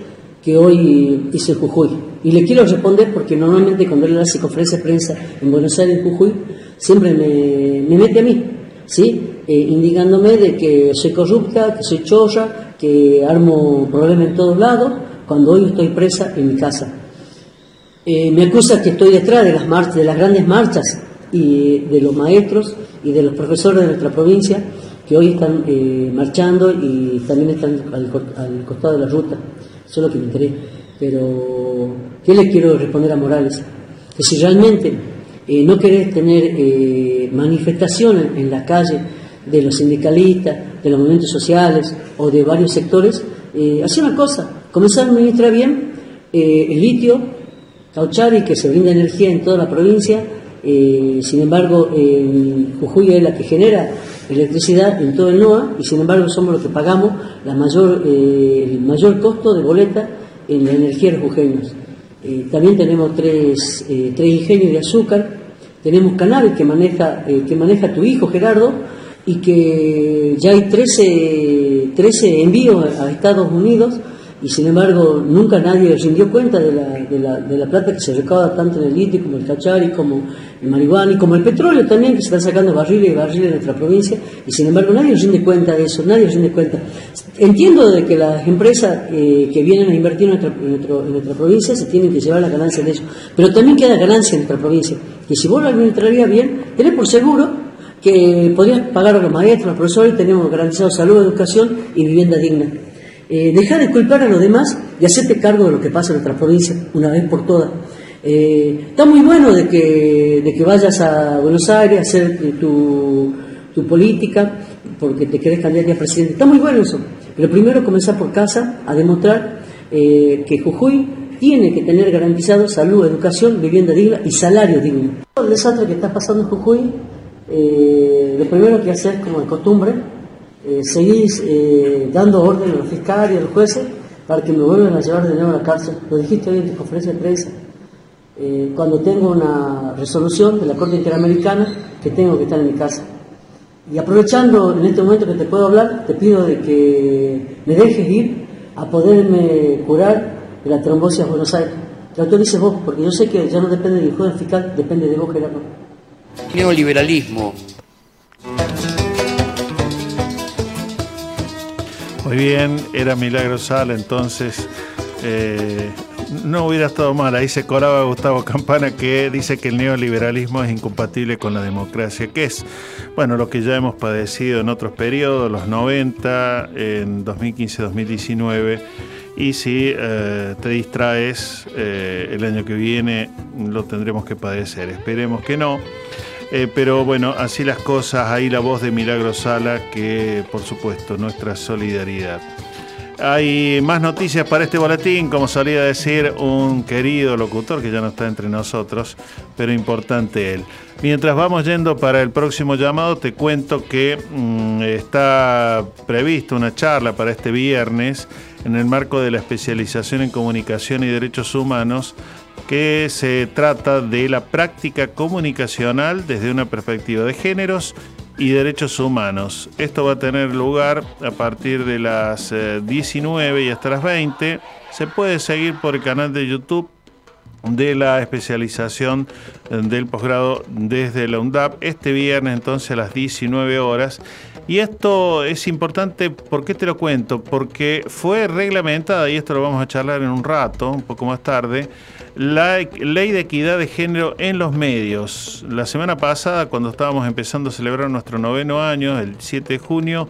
que hoy hizo en Jujuy. Y le quiero responder porque normalmente cuando él hace conferencia de prensa en Buenos Aires, en Jujuy, siempre me, me mete a mí, ¿sí? Eh, indicándome de que soy corrupta, que soy cholla, que armo problemas en todos lados, cuando hoy estoy presa en mi casa. Eh, me acusa que estoy detrás de las, marchas, de las grandes marchas y de los maestros y de los profesores de nuestra provincia que hoy están eh, marchando y también están al, costado de la ruta. Eso es lo que me interesa. Pero, ¿qué le quiero responder a Morales? Que si realmente eh, no querés tener manifestaciones en la calle de los sindicalistas, de los movimientos sociales o de varios sectores, eh, hacía una cosa, comenzar a administrar bien eh, el litio, Cauchari, que se brinda energía en toda la provincia, eh, sin embargo, Jujuy es la que genera electricidad en todo el NOA y sin embargo somos los que pagamos la mayor, el mayor costo de boleta en la energía de los jujeños. también tenemos tres, tres ingenios de azúcar, tenemos cannabis que maneja, que maneja tu hijo Gerardo, y que ya hay 13, 13 envíos a Estados Unidos y sin embargo nunca nadie rindió cuenta de la, de la, de la plata que se recauda tanto en el litio como el cachari, como el marihuana y como el petróleo también que se están sacando barriles y barriles en nuestra provincia y sin embargo nadie rinde cuenta de eso, nadie rinde cuenta. Entiendo de que las empresas eh, que vienen a invertir en nuestra, en nuestra provincia se tienen que llevar la ganancia de eso, pero también queda ganancia en nuestra provincia, que si vos lo administrarías bien, tenés por seguro que podrías pagar a los maestros, a los profesores y tenemos garantizado salud, educación y vivienda digna. Eh, deja de culpar a los demás y hacerte cargo de lo que pasa en nuestra provincia una vez por todas. Eh, está muy bueno de que, de que vayas a Buenos Aires a hacer tu, tu política porque te querés cambiar a presidente. Está muy bueno eso. Pero primero comenzar por casa a demostrar eh, que Jujuy tiene que tener garantizado salud, educación, vivienda digna y salario digno. El desastre que está pasando en Jujuy, eh, lo primero que hacer, como de costumbre, eh, seguir eh, dando orden a los fiscales y a los jueces para que me vuelvan a llevar de nuevo a la cárcel. Lo dijiste hoy en tu conferencia de prensa. Eh, cuando tengo una resolución de la Corte Interamericana que tengo que estar en mi casa. Y aprovechando en este momento que te puedo hablar, te pido de que me dejes ir a poderme curar de la trombosis a Buenos Aires. Lo autorices vos, porque yo sé que ya no depende del juez fiscal, depende de vos, Gerardo. Neoliberalismo. Muy bien, era Milagro Sala, entonces eh, no hubiera estado mal. Ahí se colaba Gustavo Campana que dice que el neoliberalismo es incompatible con la democracia, que es, bueno, lo que ya hemos padecido en otros periodos, los 90, en 2015-2019. Y si eh, te distraes, eh, el año que viene lo tendremos que padecer. Esperemos que no. Eh, pero bueno, así las cosas, ahí la voz de Milagro Sala, que por supuesto nuestra solidaridad. Hay más noticias para este boletín, como solía decir un querido locutor que ya no está entre nosotros, pero importante él. Mientras vamos yendo para el próximo llamado, te cuento que mm, está prevista una charla para este viernes en el marco de la especialización en comunicación y derechos humanos que se trata de la práctica comunicacional desde una perspectiva de géneros y derechos humanos. Esto va a tener lugar a partir de las eh, 19 y hasta las 20. Se puede seguir por el canal de YouTube de la especialización eh, del posgrado desde la UNDAP este viernes entonces a las 19 horas. Y esto es importante, ¿por qué te lo cuento? Porque fue reglamentada, y esto lo vamos a charlar en un rato, un poco más tarde, la ley de equidad de género en los medios. La semana pasada, cuando estábamos empezando a celebrar nuestro noveno año, el 7 de junio,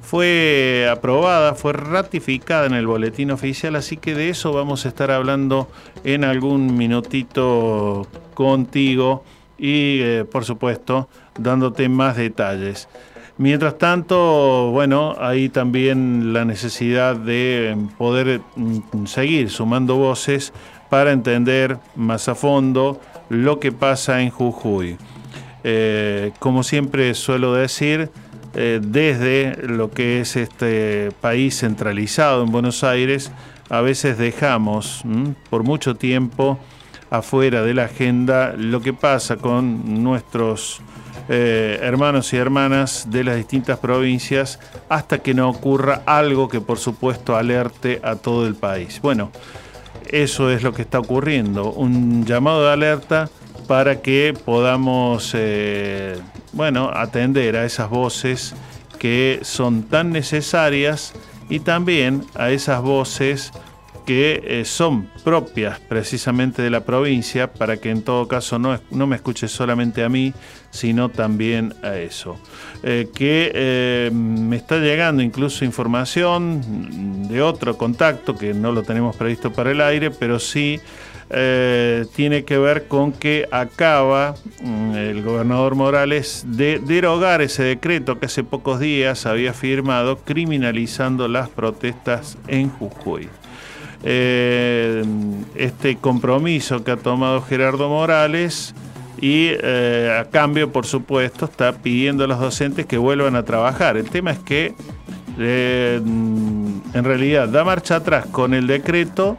fue aprobada, fue ratificada en el boletín oficial, así que de eso vamos a estar hablando en algún minutito contigo y, eh, por supuesto, dándote más detalles. Mientras tanto, bueno, hay también la necesidad de poder mm, seguir sumando voces para entender más a fondo lo que pasa en Jujuy. Eh, como siempre suelo decir, eh, desde lo que es este país centralizado en Buenos Aires, a veces dejamos por mucho tiempo afuera de la agenda lo que pasa con nuestros eh, hermanos y hermanas de las distintas provincias hasta que no ocurra algo que por supuesto alerte a todo el país. Bueno, eso es lo que está ocurriendo, un llamado de alerta para que podamos, eh, bueno, atender a esas voces que son tan necesarias y también a esas voces que eh, son propias precisamente de la provincia para que en todo caso no, no me escuche solamente a mí, sino también a eso. Eh, que eh, me está llegando incluso información de otro contacto que no lo tenemos previsto para el aire, pero sí tiene que ver con que acaba mm, el gobernador Morales de derogar ese decreto que hace pocos días había firmado criminalizando las protestas en Jujuy. Eh, este compromiso que ha tomado Gerardo Morales y eh, a cambio, por supuesto, está pidiendo a los docentes que vuelvan a trabajar. El tema es que eh, en realidad da marcha atrás con el decreto,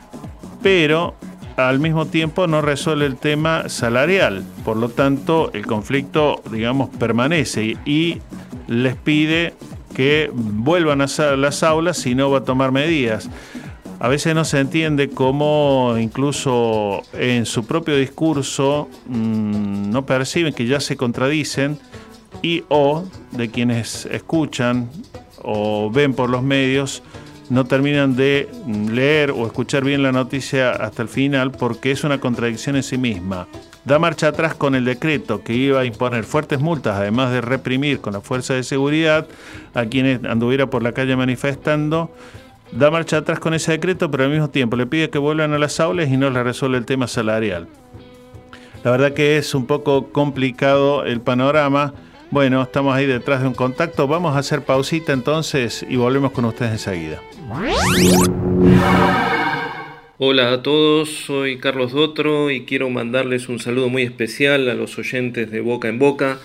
pero al mismo tiempo no resuelve el tema salarial. Por lo tanto, el conflicto, digamos, permanece y, les pide que vuelvan a las aulas si no va a tomar medidas. A veces no se entiende cómo incluso en su propio discurso mm, no perciben que ya se contradicen y o de quienes escuchan o ven por los medios no terminan de leer o escuchar bien la noticia hasta el final porque es una contradicción en sí misma. Da marcha atrás con el decreto que iba a imponer fuertes multas, además de reprimir con la fuerza de seguridad a quienes anduviera por la calle manifestando. Da marcha atrás con ese decreto, pero al mismo tiempo le pide que vuelvan a las aulas y no le resuelve el tema salarial. La verdad que es un poco complicado el panorama. Bueno, estamos ahí detrás de un contacto. Vamos a hacer pausita entonces y volvemos con ustedes enseguida. Hola a todos, soy Carlos Dotro y quiero mandarles un saludo muy especial a los oyentes de Boca en Boca,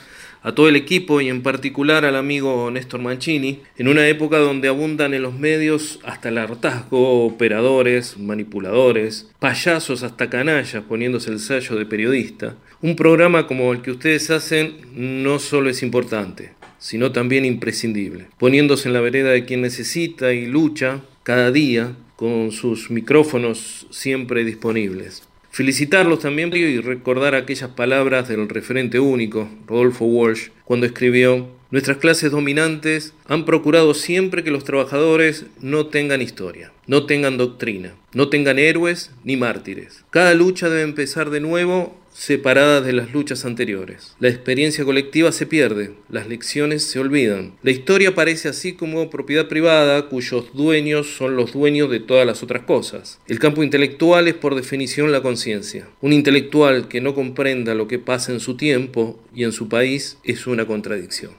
a todo el equipo y en particular al amigo Néstor Mancini, en una época donde abundan en los medios hasta el hartazgo, operadores, manipuladores, payasos hasta canallas poniéndose el sello de periodista. Un programa como el que ustedes hacen no solo es importante, sino también imprescindible, poniéndose en la vereda de quien necesita y lucha cada día con sus micrófonos siempre disponibles. Felicitarlos también y recordar aquellas palabras del referente único, Rodolfo Walsh, cuando escribió, Nuestras clases dominantes han procurado siempre que los trabajadores no tengan historia, no tengan doctrina, no tengan héroes ni mártires. Cada lucha debe empezar de nuevo separadas de las luchas anteriores. La experiencia colectiva se pierde, las lecciones se olvidan. La historia parece así como propiedad privada cuyos dueños son los dueños de todas las otras cosas. El campo intelectual es por definición la conciencia. Un intelectual que no comprenda lo que pasa en su tiempo y en su país es una contradicción.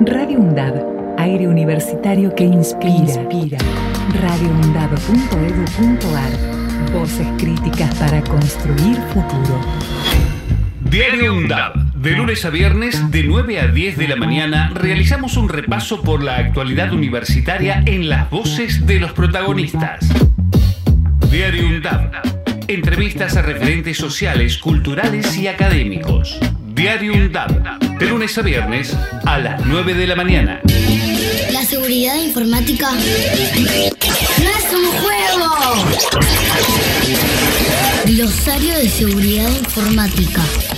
Radio UNDAD, aire universitario que inspira. inspira radioundab.edu.ar Voces críticas para construir futuro. Diario UNDAB. De lunes a viernes, de 9 a 10 de la mañana, realizamos un repaso por la actualidad universitaria en las voces de los protagonistas. Diario UNDAB. Entrevistas a referentes sociales, culturales y académicos. Diario UNDAB. De lunes a viernes, a las 9 de la mañana. La seguridad informática no es un juego. Glosario de seguridad informática.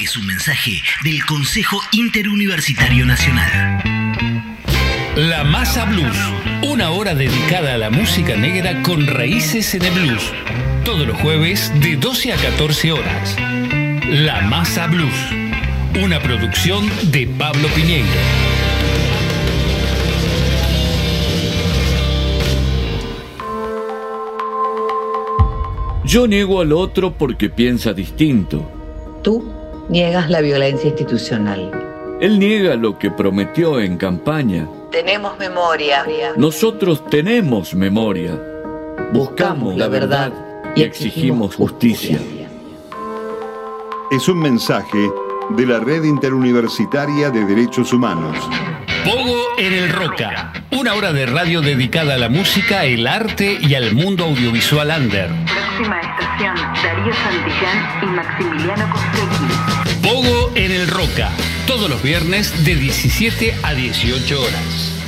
Es un mensaje del Consejo Interuniversitario Nacional. La Masa Blues, una hora dedicada a la música negra con raíces en el blues. Todos los jueves de 12 a 14 horas. La Masa Blues, una producción de Pablo Piñeiro. Yo niego al otro porque piensa distinto. Tú niegas la violencia institucional. Él niega lo que prometió en campaña. Tenemos memoria. Nosotros tenemos memoria. Buscamos la verdad y exigimos justicia. Es un mensaje de la Red Interuniversitaria de Derechos Humanos. Pogo en el Roca, una hora de radio dedicada a la música, el arte y al mundo audiovisual under. Próxima estación, Darío Santillán y Maximiliano Costecchi. Pogo en el Roca, todos los viernes de 17 a 18 horas.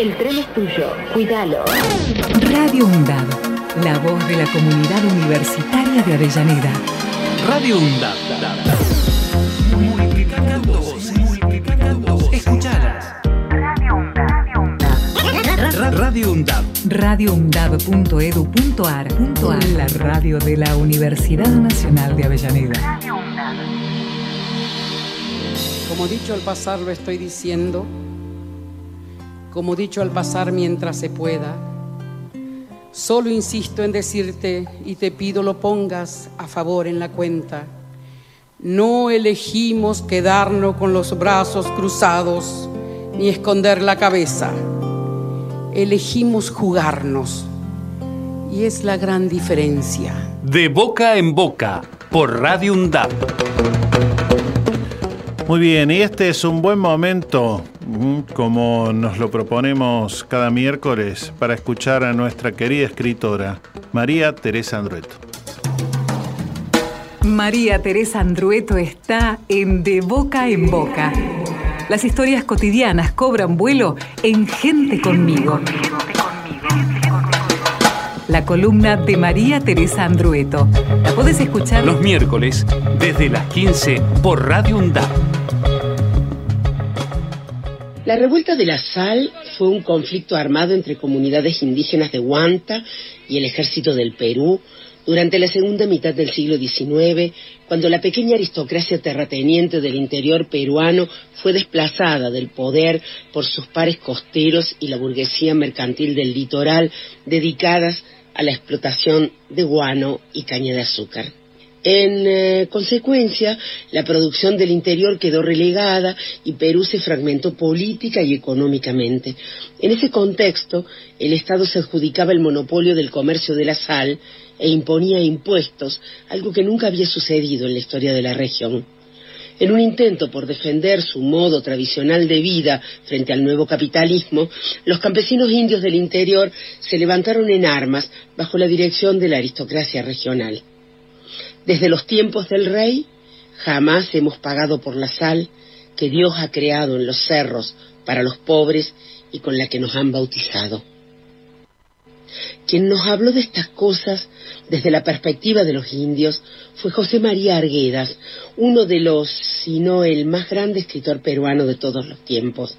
El tren es tuyo, cuídalo. Radio UNDAD, la voz de la comunidad universitaria de Avellaneda. Radio UNDAD. Multiplicando voces, multiplicando voces. Escuchalas. Radio UNDAB. radioundab.edu.ar La radio de la Universidad Nacional de Avellaneda. Como dicho al pasar lo estoy diciendo, como dicho al pasar mientras se pueda, solo insisto en decirte y te pido lo pongas a favor en la cuenta. No elegimos quedarnos con los brazos cruzados ni esconder la cabeza. Elegimos jugarnos. Y es la gran diferencia. De boca en boca, por Radio UNDAP. Muy bien, y este es un buen momento, mm, como nos lo proponemos cada miércoles, para escuchar a nuestra querida escritora, María Teresa Andrueto. María Teresa Andrueto está en De Boca en Boca. Las historias cotidianas cobran vuelo en Gente conmigo. La columna de María Teresa Andrueto. La puedes escuchar los miércoles desde las 15 por Radio UNDAP. La revuelta de la sal fue un conflicto armado entre comunidades indígenas de Huanta y el ejército del Perú durante la segunda mitad del siglo XIX, cuando la pequeña aristocracia terrateniente del interior peruano fue desplazada del poder por sus pares costeros y la burguesía mercantil del litoral dedicadas a la explotación de guano y caña de azúcar. En eh, consecuencia, la producción del interior quedó relegada y Perú se fragmentó política y económicamente. En ese contexto, el Estado se adjudicaba el monopolio del comercio de la sal e imponía impuestos, algo que nunca había sucedido en la historia de la región. En un intento por defender su modo tradicional de vida frente al nuevo capitalismo, los campesinos indios del interior se levantaron en armas bajo la dirección de la aristocracia regional. Desde los tiempos del rey, jamás hemos pagado por la sal que Dios ha creado en los cerros para los pobres y con la que nos han bautizado. Quien nos habló de estas cosas desde la perspectiva de los indios fue José María Arguedas, uno de los, si no el más grande escritor peruano de todos los tiempos.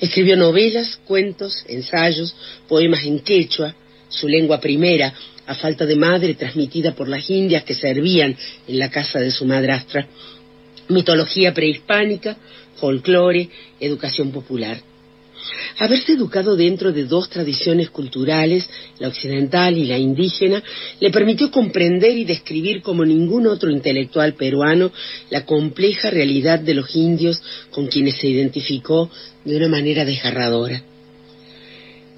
Escribió novelas, cuentos, ensayos, poemas en quechua, su lengua primera, a falta de madre transmitida por las indias que servían en la casa de su madrastra, mitología prehispánica, folclore, educación popular. Haberse educado dentro de dos tradiciones culturales, la occidental y la indígena, le permitió comprender y describir como ningún otro intelectual peruano la compleja realidad de los indios con quienes se identificó de una manera desgarradora.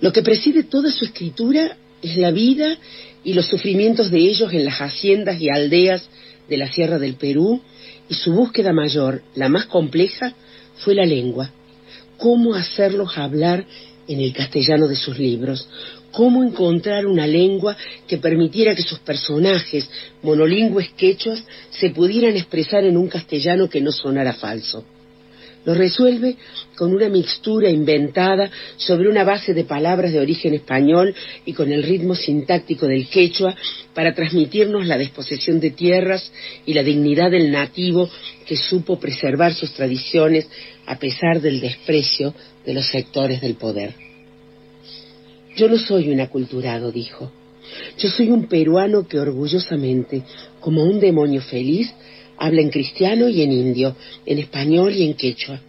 Lo que preside toda su escritura es la vida y los sufrimientos de ellos en las haciendas y aldeas de la Sierra del Perú, y su búsqueda mayor, la más compleja, fue la lengua cómo hacerlos hablar en el castellano de sus libros, cómo encontrar una lengua que permitiera que sus personajes, monolingües quechuas, se pudieran expresar en un castellano que no sonara falso. Lo resuelve con una mixtura inventada sobre una base de palabras de origen español y con el ritmo sintáctico del quechua para transmitirnos la desposesión de tierras y la dignidad del nativo que supo preservar sus tradiciones a pesar del desprecio de los sectores del poder. Yo no soy un aculturado, dijo. Yo soy un peruano que orgullosamente, como un demonio feliz, habla en cristiano y en indio, en español y en quechua.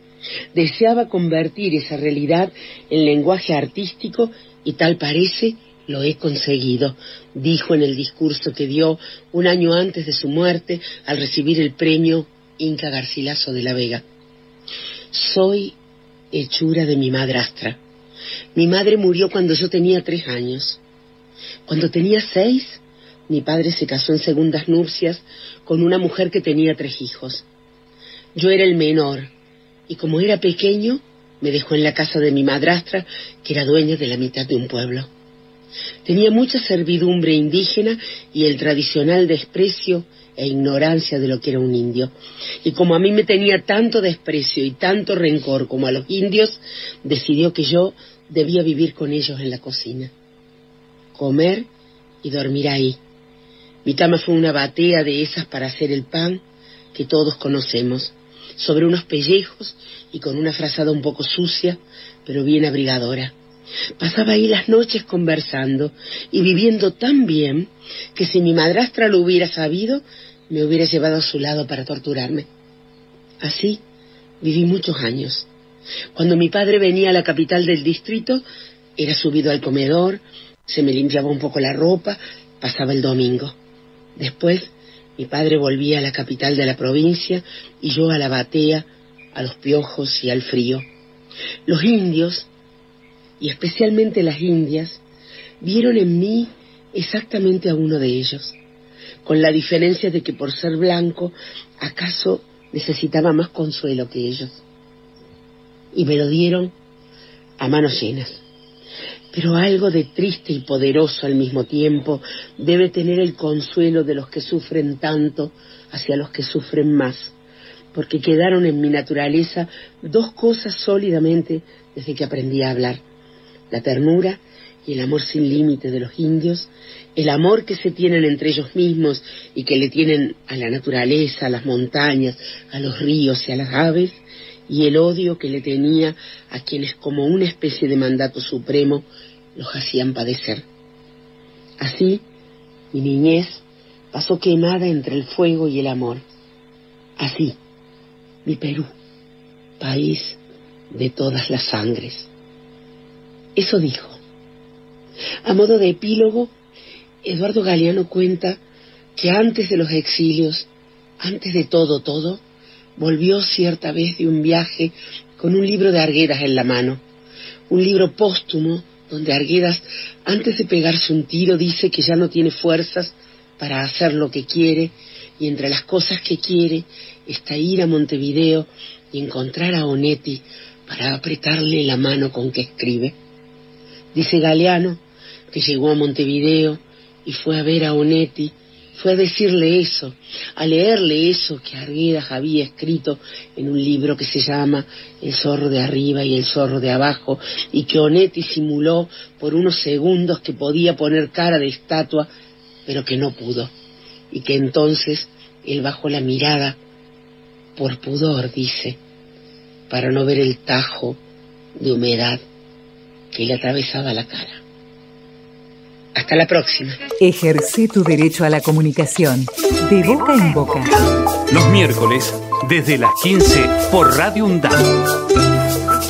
Deseaba convertir esa realidad en lenguaje artístico y tal parece lo he conseguido, dijo en el discurso que dio un año antes de su muerte al recibir el premio Inca Garcilaso de la Vega. Soy hechura de mi madrastra. Mi madre murió cuando yo tenía tres años. Cuando tenía seis, mi padre se casó en segundas nupcias con una mujer que tenía tres hijos. Yo era el menor, y como era pequeño, me dejó en la casa de mi madrastra, que era dueña de la mitad de un pueblo. Tenía mucha servidumbre indígena y el tradicional desprecio e ignorancia de lo que era un indio. Y como a mí me tenía tanto desprecio y tanto rencor como a los indios, decidió que yo debía vivir con ellos en la cocina, comer y dormir ahí, mi cama fue una batea de esas para hacer el pan que todos conocemos, sobre unos pellejos y con una frazada un poco sucia, pero bien abrigadora. Pasaba ahí las noches conversando y viviendo tan bien que si mi madrastra lo hubiera sabido, me hubiera llevado a su lado para torturarme. Así viví muchos años. Cuando mi padre venía a la capital del distrito, era subido al comedor, se me limpiaba un poco la ropa, pasaba el domingo. Después, Mi padre volvía a la capital de la provincia y yo a la batea, a los piojos y al frío. Los indios, y especialmente las indias, vieron en mí exactamente a uno de ellos, con la diferencia de que por ser blanco, acaso necesitaba más consuelo que ellos. Y me lo dieron a manos llenas. Pero algo de triste y poderoso al mismo tiempo debe tener el consuelo de los que sufren tanto hacia los que sufren más, porque quedaron en mi naturaleza dos cosas sólidamente desde que aprendí a hablar, la ternura y el amor sin límite de los indios, el amor que se tienen entre ellos mismos y que le tienen a la naturaleza, a las montañas, a los ríos y a las aves, y el odio que le tenía a quienes como una especie de mandato supremo los hacían padecer. Así, mi niñez pasó quemada entre el fuego y el amor. Así, mi Perú, país de todas las sangres. Eso dijo. A modo de epílogo, Eduardo Galeano cuenta que antes de los exilios, antes de todo, todo, volvió cierta vez de un viaje con un libro de Arguedas en la mano, un libro póstumo donde Arguedas, antes de pegarse un tiro, dice que ya no tiene fuerzas para hacer lo que quiere y entre las cosas que quiere está ir a Montevideo y encontrar a Onetti para apretarle la mano con que escribe. Dice Galeano que llegó a Montevideo y fue a ver a Onetti fue a decirle eso, a leerle eso que Arguedas había escrito en un libro que se llama El zorro de arriba y el zorro de abajo, y que Onetti simuló por unos segundos que podía poner cara de estatua, pero que no pudo, y que entonces él bajó la mirada, por pudor, dice, para no ver el tajo de humedad que le atravesaba la cara. Hasta la próxima. Ejerce tu derecho a la comunicación. De boca en boca. Los miércoles, desde las 15, por Radio UNDAD.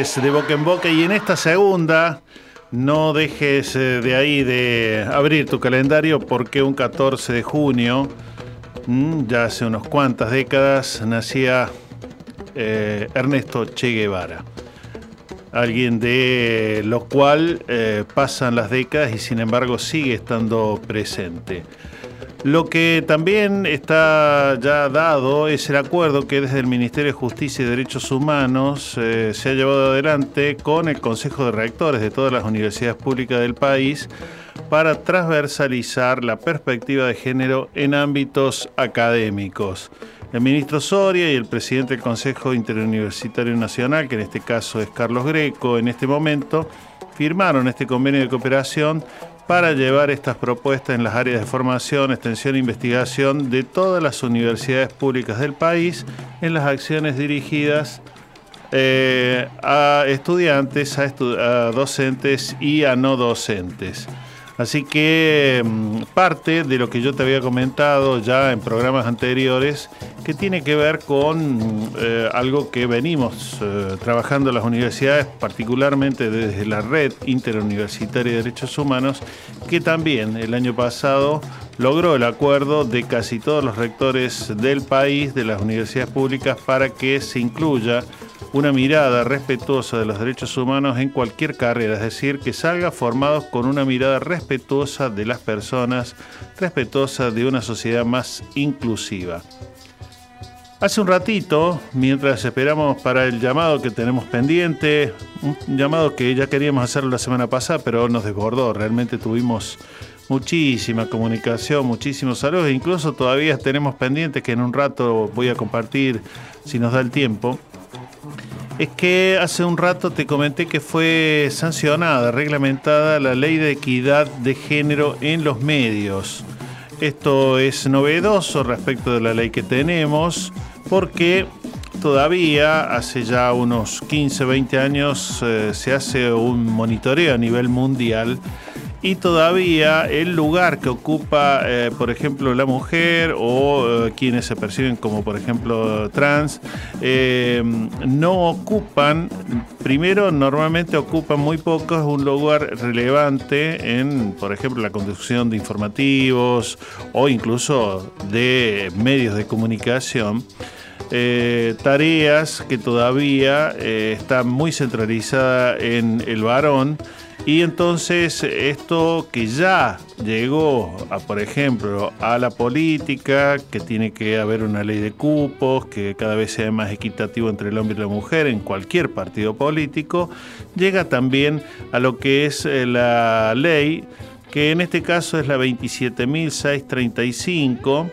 De boca en boca y en esta segunda no dejes eh, de ahí de abrir tu calendario porque un 14 de junio, mm, ya hace unas cuantas décadas, nacía eh, Ernesto Che Guevara. Alguien de lo cual pasan las décadas y sin embargo sigue estando presente. Lo que también está ya dado es el acuerdo que desde el Ministerio de Justicia y Derechos Humanos eh, se ha llevado adelante con el Consejo de Rectores de todas las universidades públicas del país para transversalizar la perspectiva de género en ámbitos académicos. El ministro Soria y el presidente del Consejo Interuniversitario Nacional, que en este caso es Carlos Greco, en este momento firmaron este convenio de cooperación para llevar estas propuestas en las áreas de formación, extensión e investigación de todas las universidades públicas del país en las acciones dirigidas eh, a estudiantes, a docentes y a no docentes. Así que mm, parte de lo que yo te había comentado ya en programas anteriores, que tiene que ver con eh, algo que venimos eh, trabajando en las universidades, particularmente desde la Red Interuniversitaria de Derechos Humanos, que también el año pasado logró el acuerdo de casi todos los rectores del país, de las universidades públicas, para que se incluya una mirada respetuosa de los derechos humanos en cualquier carrera, es decir, que salga formados con una mirada respetuosa de las personas, respetuosa de una sociedad más inclusiva. Hace un ratito, mientras esperamos para el llamado que tenemos pendiente, un llamado que ya queríamos hacerlo la semana pasada, pero nos desbordó, realmente tuvimos muchísima comunicación, muchísimos saludos, incluso todavía tenemos pendientes que en un rato voy a compartir si nos da el tiempo es que hace un rato te comenté que fue sancionada, reglamentada la ley de equidad de género en los medios. Esto es novedoso respecto de la ley que tenemos porque todavía hace ya unos 15, 20 años eh, se hace un monitoreo a nivel mundial y todavía el lugar que ocupa, eh, por ejemplo, la mujer o eh, quienes se perciben como, por ejemplo, trans, eh, no ocupan, primero, normalmente ocupan muy pocos un lugar relevante en, por ejemplo, la conducción de informativos o incluso de medios de comunicación. tareas que todavía están muy centralizadas en el varón y entonces esto que ya llegó, a, por ejemplo, a la política, que tiene que haber una ley de cupos, que cada vez sea más equitativo entre el hombre y la mujer en cualquier partido político, llega también a lo que es eh, la ley, que en este caso es la 27.635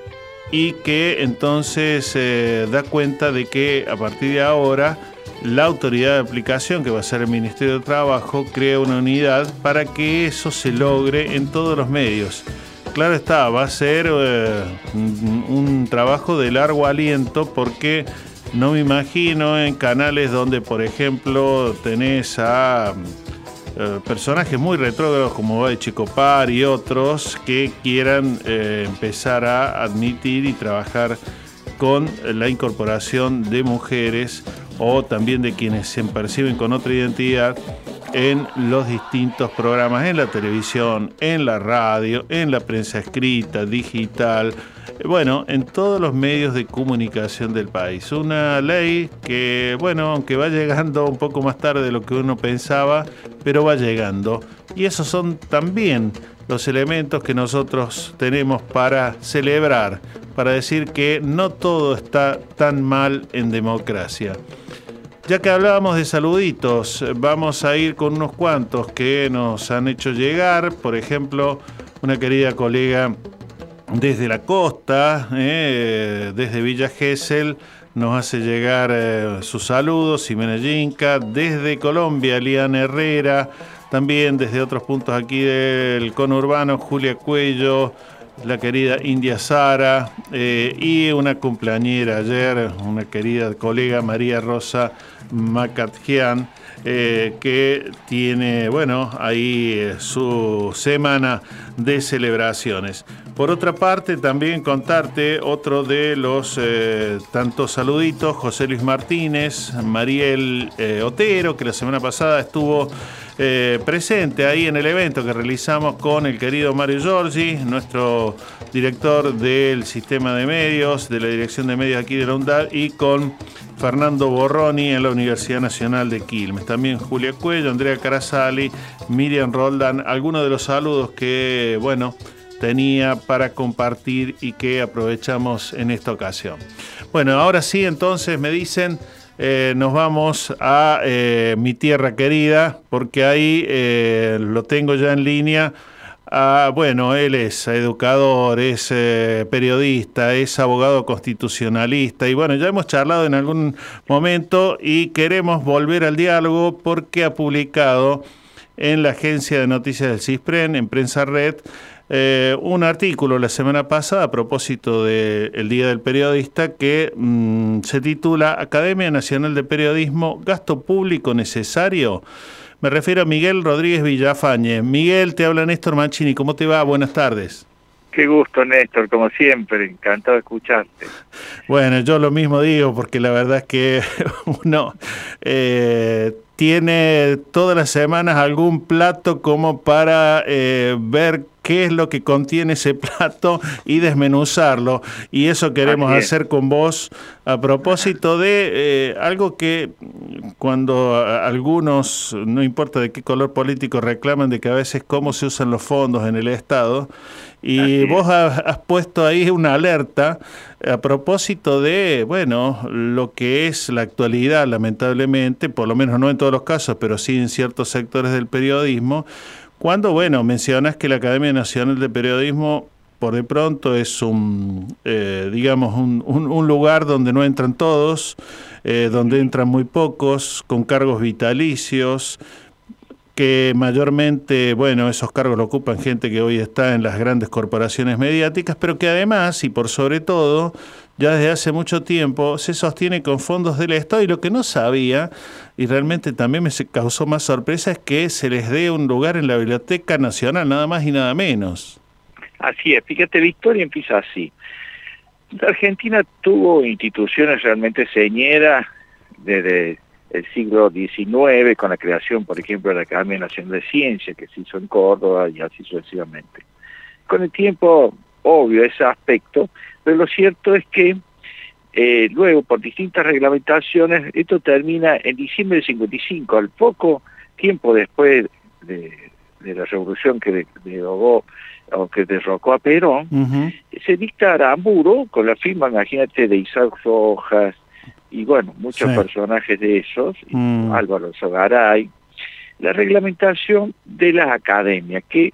y que entonces eh, da cuenta de que a partir de ahora la autoridad de aplicación, que va a ser el Ministerio de Trabajo, crea una unidad para que eso se logre en todos los medios. Claro está, va a ser eh, un trabajo de largo aliento porque no me imagino en canales donde, por ejemplo, tenés a eh, personajes muy retrógrados como de Chicopar y otros que quieran eh, empezar a admitir y trabajar con la incorporación de mujeres o también de quienes se perciben con otra identidad en los distintos programas, en la televisión, en la radio, en la prensa escrita, digital, bueno, en todos los medios de comunicación del país. Una ley que, bueno, aunque va llegando un poco más tarde de lo que uno pensaba, pero va llegando. Y esos son también los elementos que nosotros tenemos para celebrar, para decir que no todo está tan mal en democracia. Ya que hablábamos de saluditos, vamos a ir con unos cuantos que nos han hecho llegar. Por ejemplo, una querida colega desde la costa, eh, desde Villa Gesell, nos hace llegar eh, sus saludos, Ximena Yinca, desde Colombia, Liana Herrera, también desde otros puntos aquí del conurbano, Julia Cuello, la querida India Sara eh, y una cumpleañera ayer, una querida colega María Rosa Macatjian, que tiene, bueno, ahí su semana de celebraciones. Por otra parte, también contarte otro de los eh, tantos saluditos, José Luis Martínez, Mariel eh, Otero, que la semana pasada estuvo eh, presente ahí en el evento que realizamos con el querido Mario Giorgi, nuestro director del sistema de medios, de la dirección de medios aquí de la UNDAD, y con Fernando Borroni en la Universidad Nacional de Quilmes. También Julia Cuello, Andrea Carasali, Miriam Roldan, algunos de los saludos que, bueno, tenía para compartir y que aprovechamos en esta ocasión. Bueno, ahora sí, entonces me dicen, eh, nos vamos a eh, mi tierra querida, porque ahí eh, lo tengo ya en línea. Ah, bueno, él es educador, es periodista, es abogado constitucionalista y bueno, ya hemos charlado en algún momento y queremos volver al diálogo porque ha publicado en la agencia de noticias del CISPREN, en Prensa Red, eh, un artículo la semana pasada a propósito del Día del Periodista que mm, se titula Academia Nacional de Periodismo, gasto público necesario. Me refiero a Miguel Rodríguez Villafañe. Miguel, te habla Néstor Mancini. ¿Cómo te va? Buenas tardes. Qué gusto, Néstor, como siempre, encantado de escucharte. Bueno, yo lo mismo digo, porque la verdad es que uno eh, tiene todas las semanas algún plato como para eh, ver qué es lo que contiene ese plato y desmenuzarlo. Y eso queremos hacer con vos a propósito de eh, algo que cuando algunos, no importa de qué color político, reclaman de que a veces cómo se usan los fondos en el Estado, y vos has, puesto ahí una alerta a propósito de, bueno, lo que es la actualidad, lamentablemente, por lo menos no en todos los casos, pero sí en ciertos sectores del periodismo, cuando, bueno, mencionas que la Academia Nacional de Periodismo por de pronto es un, eh, digamos, un, un, lugar donde no entran todos, eh, donde entran muy pocos, con cargos vitalicios, que mayormente, bueno, esos cargos lo ocupan gente que hoy está en las grandes corporaciones mediáticas, pero que además, y por sobre todo, ya desde hace mucho tiempo se sostiene con fondos del Estado y lo que no sabía, y realmente también me causó más sorpresa, es que se les dé un lugar en la Biblioteca Nacional, nada más y nada menos. Así es, fíjate, la historia empieza así. La Argentina tuvo instituciones realmente señeras desde el siglo XIX con la creación, por ejemplo, de la Academia Nacional de Ciencia, que se hizo en Córdoba y así sucesivamente. Con el tiempo, obvio ese aspecto, pero lo cierto es que eh, luego, por distintas reglamentaciones, esto termina en diciembre del 55, al poco tiempo después de, la revolución que derogó o que derrocó a Perón, se dicta Aramburo con la firma, imagínate, de Isaac Rojas y bueno, muchos personajes de esos, mm. Álvaro Sogaray, la reglamentación de las academias, que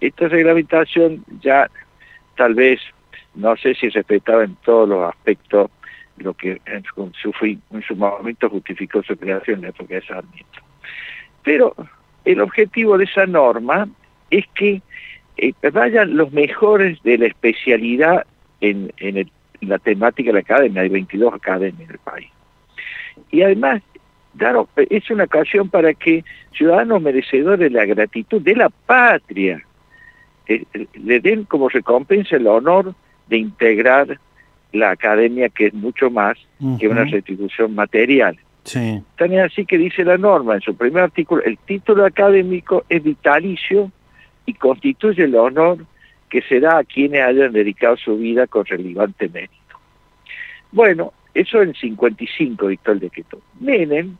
esta reglamentación ya tal vez no sé si respetaba en todos los aspectos lo que en su, en su momento justificó su creación la época de Sarmiento. Pero el objetivo de esa norma es que eh, vayan los mejores de la especialidad en, en, la temática de la academia, hay 22 academias en el país. Y además, dar, es una ocasión para que ciudadanos merecedores de la gratitud de la patria eh, le den como recompensa el honor de integrar la academia, que es mucho más que una restitución material. Sí. También así que dice la norma en su primer artículo, el título académico es vitalicio y constituye el honor que se da a quienes hayan dedicado su vida con relevante mérito. Bueno, eso en 55 dictó el decreto. Menem,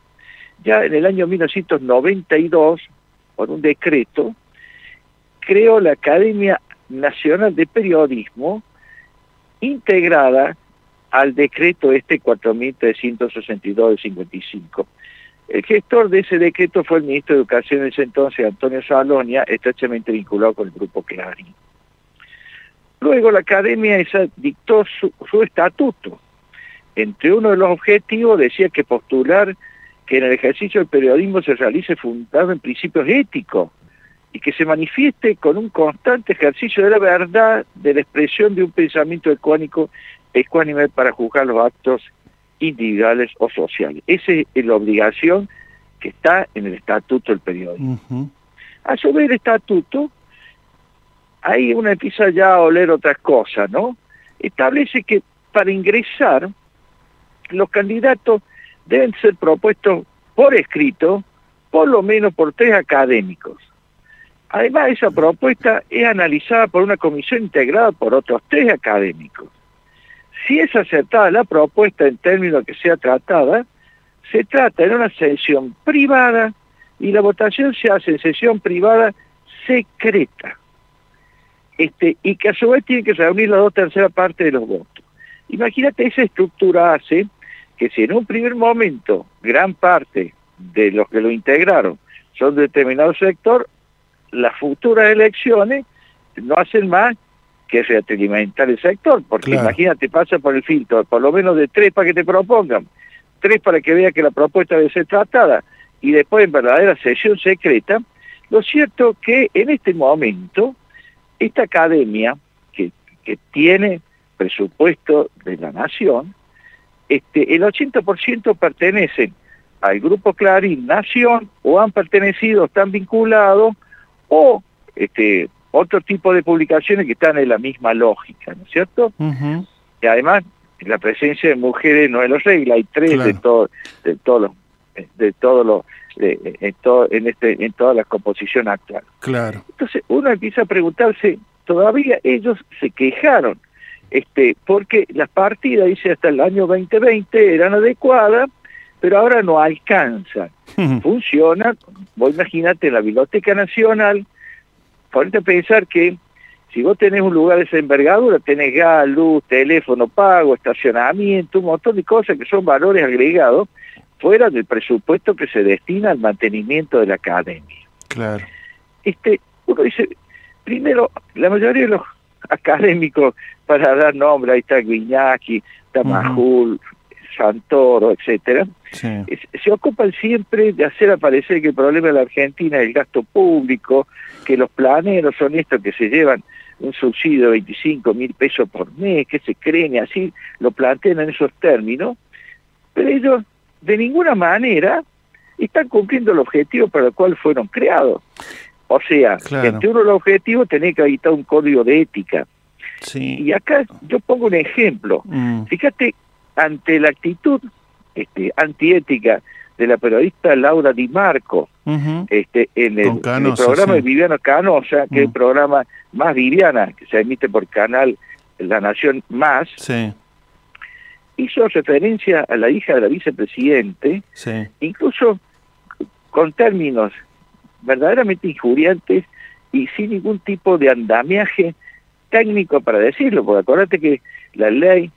ya en el año 1992, por un decreto, creó la Academia Nacional de Periodismo, integrada al decreto este 4362 de 55. El gestor de ese decreto fue el ministro de Educación en ese entonces, Antonio Salonia, estrechamente vinculado con el grupo Clarín. Luego la academia dictó su, estatuto. Entre uno de los objetivos decía que postular que en el ejercicio del periodismo se realice fundado en principios éticos, y que se manifieste con un constante ejercicio de la verdad, de la expresión de un pensamiento ecuánico, ecuánime para juzgar los actos individuales o sociales. Esa es la obligación que está en el estatuto del periódico. A su vez el estatuto ahí uno empieza ya a oler otras cosas, ¿no? Establece que para ingresar los candidatos deben ser propuestos por escrito, por lo menos por tres académicos. Además, esa propuesta es analizada por una comisión integrada por otros tres académicos. Si es aceptada la propuesta en términos que sea tratada, se trata en una sesión privada y la votación se hace en sesión privada secreta. Este, y que a su vez tiene que reunir la dos terceras partes de los votos. Imagínate, esa estructura hace que si en un primer momento gran parte de los que lo integraron son de determinado sector, las futuras elecciones no hacen más que retroalimentar el sector, porque imagínate, pasa por el filtro, por lo menos de tres para que te propongan, tres para que vea que la propuesta debe ser tratada, y después en verdadera sesión secreta, lo cierto que en este momento, esta academia, que, que tiene presupuesto de la nación, este, el 80% pertenecen al grupo Clarín Nación o han pertenecido, están vinculados o este, otro tipo de publicaciones que están en la misma lógica, ¿no es cierto? Y además la presencia de mujeres no es la regla, hay tres de todo, de todos los, de todos los, en, todo, en este, en toda la composición actual. Claro. Entonces uno empieza a preguntarse, todavía ellos se quejaron, este, porque las partidas, dice, hasta el año 2020 eran adecuadas, pero ahora no alcanzan. Funciona, vos imagínate, la Biblioteca Nacional, ponete a pensar que si vos tenés un lugar de esa envergadura, tenés gas, luz, teléfono pago, estacionamiento, un montón de cosas que son valores agregados fuera del presupuesto que se destina al mantenimiento de la academia. Claro. Este, uno dice, primero, la mayoría de los académicos, para dar nombre, ahí está Guiñaki, Tamajul, Santoro, etcétera, se ocupan siempre de hacer aparecer que el problema de la Argentina es el gasto público, que los planeros son estos que se llevan un subsidio de 25 mil pesos por mes, que se creen y así lo plantean en esos términos, pero ellos de ninguna manera están cumpliendo el objetivo para el cual fueron creados. O sea, entre uno de los objetivos tenés que editar un código de ética. Y acá yo pongo un ejemplo. Mm. Fíjate, ante la actitud este, antiética de la periodista Laura Di Marco, este, en, el, programa de Viviana Canosa, que es el mm. programa más Viviana, que se emite por canal La Nación Más, hizo referencia a la hija de la vicepresidente, incluso con términos verdaderamente injuriantes y sin ningún tipo de andamiaje técnico para decirlo, porque acuérdate que la ley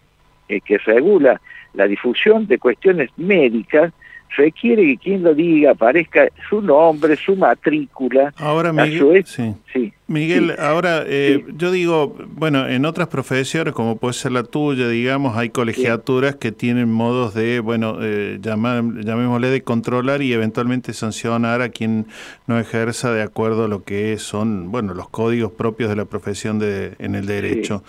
eh, que regula la difusión de cuestiones médicas requiere que quien lo diga aparezca su nombre, su matrícula. Ahora, Miguel, sí. Miguel, ahora eh, yo digo, bueno, en otras profesiones, como puede ser la tuya, digamos, hay colegiaturas que tienen modos de, bueno, eh, llamar, llamémosle de controlar y eventualmente sancionar a quien no ejerza de acuerdo a lo que son, bueno, los códigos propios de la profesión de, en el derecho.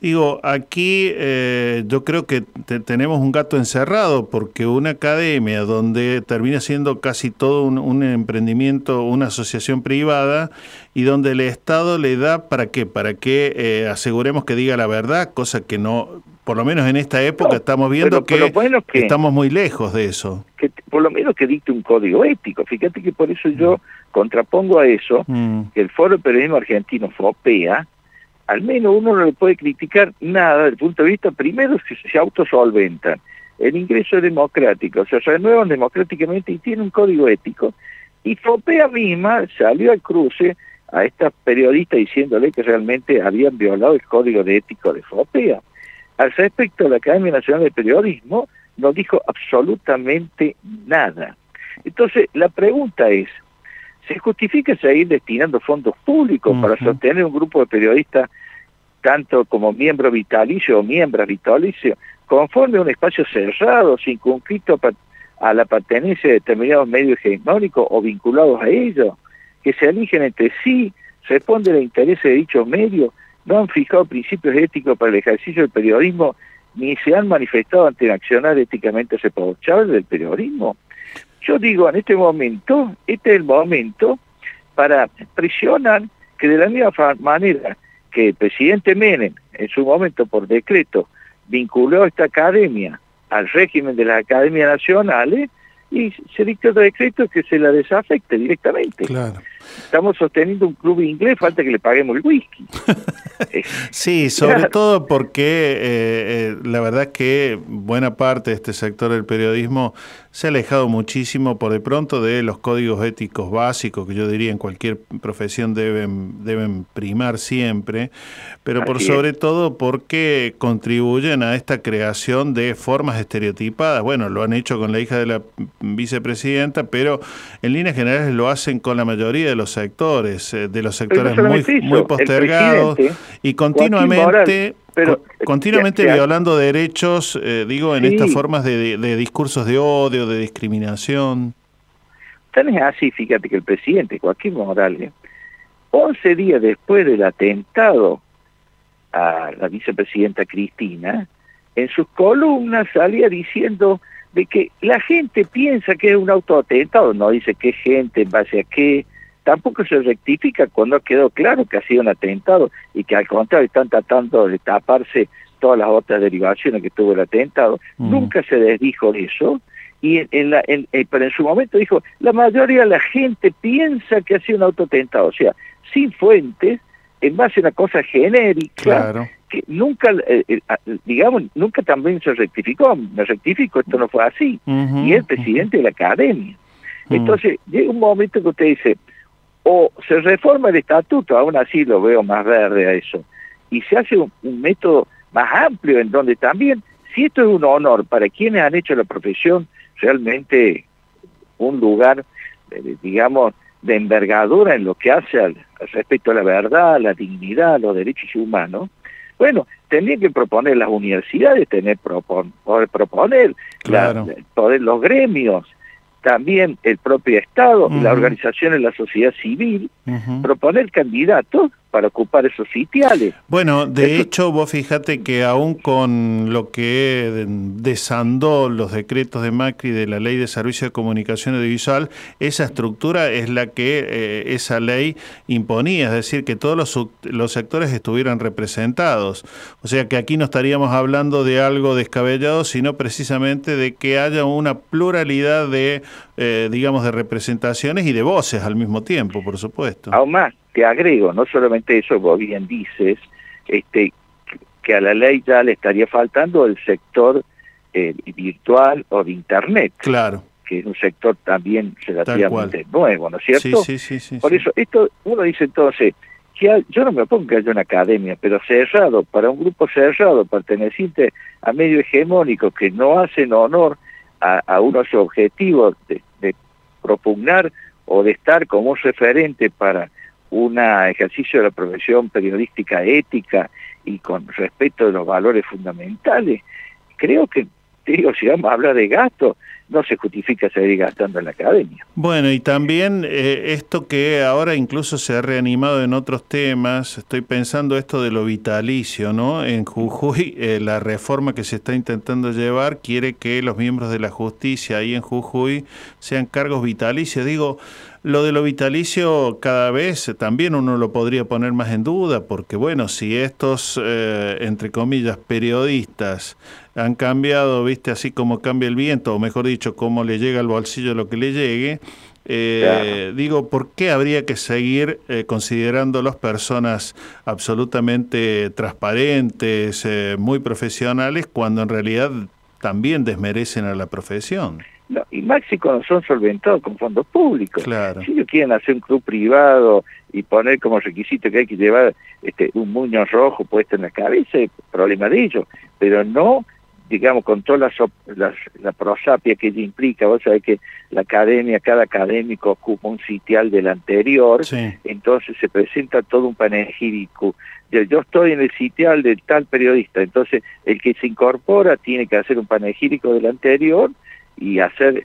Digo, aquí eh, yo creo que tenemos un gato encerrado porque una academia donde termina siendo casi todo un, un emprendimiento, una asociación privada y donde el Estado le da para qué, para que eh, aseguremos que diga la verdad, cosa que no, por lo menos en esta época estamos viendo que, estamos muy lejos de eso. Que por lo menos que dicte un código ético. Fíjate que por eso yo contrapongo a eso mm. que el Foro de Periodismo Argentino, FOPEA, al menos uno no le puede criticar nada desde el punto de vista, primero, que se autosolventan. El ingreso es democrático, o sea, se renuevan democráticamente y tiene un código ético. Y FOPEA misma salió al cruce a esta periodista diciéndole que realmente habían violado el código de ético de FOPEA. Al respecto, la Academia Nacional de Periodismo no dijo absolutamente nada. Entonces, la pregunta es, ¿se justifica seguir destinando fondos públicos para sostener un grupo de periodistas, tanto como miembro vitalicio o miembros vitalicio, conforme a un espacio cerrado, circunscrito a la pertenencia de determinados medios hegemónicos o vinculados a ellos? que se eligen entre sí, responden a intereses de dichos medios, no han fijado principios éticos para el ejercicio del periodismo, ni se han manifestado ante accionar éticamente reprochable del periodismo. Yo digo, en este momento, este es el momento para presionar que de la misma manera que el presidente Menem, en su momento por decreto, vinculó esta academia al régimen de las academias nacionales y se dictó otro decreto que se la desafecte directamente. Estamos sosteniendo un club inglés, falta que le paguemos el whisky. sí, sobre todo porque eh, eh, la verdad es que buena parte de este sector del periodismo se ha alejado muchísimo por de pronto de los códigos éticos básicos que yo diría en cualquier profesión deben, deben primar siempre, pero por sobre todo porque contribuyen a esta creación de formas estereotipadas. Bueno, lo han hecho con la hija de la vicepresidenta, pero en líneas generales lo hacen con la mayoría de los sectores, eh, de los sectores muy, muy postergados y continuamente pero, continuamente violando derechos, eh, digo, en estas formas de, discursos de odio, de discriminación. Tan es así, fíjate que el presidente Joaquín Morales, 11 días después del atentado a la vicepresidenta Cristina, en sus columnas salía diciendo de que la gente piensa que es un autoatentado, no dice qué gente, en base a qué, tampoco se rectifica cuando quedó claro que ha sido un atentado y que al contrario están tratando de taparse todas las otras derivaciones que tuvo el atentado. Nunca se desdijo eso. Y en, la, en, eh, pero en su momento dijo, la mayoría de la gente piensa que ha sido un autoatentado, o sea, sin fuentes, en base a una cosa genérica, que nunca, eh, eh, digamos, nunca también se rectificó, me rectifico, esto no fue así, y el presidente de la academia. Entonces, llega un momento que usted dice, o se reforma el estatuto, aún así lo veo más verde a eso, y se hace un, método más amplio en donde también, si esto es un honor para quienes han hecho la profesión, realmente un lugar, eh, digamos, de envergadura en lo que hace al, respecto a la verdad, la dignidad, los derechos humanos, bueno, tendrían que proponer las universidades, tener poder proponer, poder los gremios, también el propio Estado, la organización de la sociedad civil, proponer candidatos para ocupar esos sitiales. Bueno, de hecho, vos fíjate que aún con lo que desandó los decretos de Macri de la Ley de Servicio de Comunicación Audiovisual, esa estructura es la que eh, esa ley imponía, es decir, que todos los, los sectores estuvieran representados. O sea que aquí no estaríamos hablando de algo descabellado, sino precisamente de que haya una pluralidad de, eh, digamos, de representaciones y de voces al mismo tiempo, por supuesto. Aún más, te agrego, no solamente eso, vos bien dices, este, que a la ley ya le estaría faltando el sector eh, virtual o de Internet. Claro. Que es un sector también relativamente nuevo, ¿no es cierto? Sí, sí, sí. Por eso, esto uno dice entonces, que yo no me opongo que haya una academia, pero cerrado, para un grupo cerrado, perteneciente a medio hegemónico que no hacen honor a, a unos objetivos de, de propugnar o de estar como referente para un ejercicio de la profesión periodística ética y con respeto de los valores fundamentales, creo que, digo, si vamos a hablar de gasto, no se justifica seguir gastando en la academia. Bueno, y también eh, esto que ahora incluso se ha reanimado en otros temas, estoy pensando esto de lo vitalicio, ¿no? En Jujuy, eh, la reforma que se está intentando llevar quiere que los miembros de la justicia ahí en Jujuy sean cargos vitalicios. Digo, lo de lo vitalicio cada vez también uno lo podría poner más en duda, porque bueno, si estos, eh, entre comillas, periodistas han cambiado, viste, así como cambia el viento, o mejor dicho, cómo le llega al bolsillo lo que le llegue, eh, digo, ¿por qué habría que seguir eh, considerándolos personas absolutamente transparentes, eh, muy profesionales, cuando en realidad también desmerecen a la profesión? No, y Maxi cuando son solventados con fondos públicos. Claro. Si ellos quieren hacer un club privado y poner como requisito que hay que llevar este, un muño rojo puesto en la cabeza, es problema de ellos, pero no digamos, con toda la, la, prosapia que implica, vos sabés que la academia, cada académico ocupa un sitial del anterior, entonces se presenta todo un panegírico. Yo estoy en el sitial del tal periodista, entonces el que se incorpora tiene que hacer un panegírico del anterior y hacer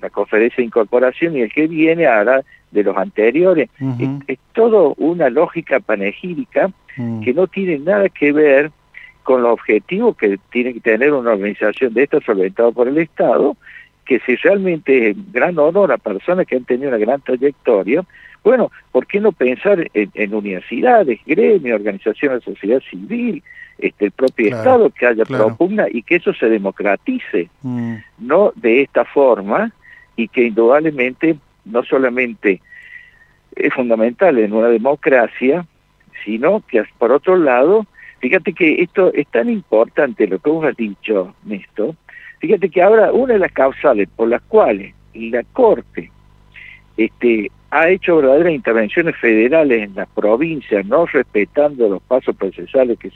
la conferencia de incorporación y el que viene hará de los anteriores. es, todo una lógica panegírica mm. que no tiene nada que ver con los objetivos que tiene que tener una organización de esta solventada por el Estado que si realmente es gran honor a personas que han tenido una gran trayectoria, bueno, ¿por qué no pensar en, universidades, gremios, organizaciones de sociedad civil, este, el propio Estado que haya propugna y que eso se democratice, mm. no de esta forma, y que indudablemente no solamente es fundamental en una democracia, sino que por otro lado, fíjate que esto es tan importante lo que vos has dicho, Néstor, fíjate que ahora una de las causales por las cuales la Corte este, ha hecho verdaderas intervenciones federales en las provincias, no respetando los pasos procesales que,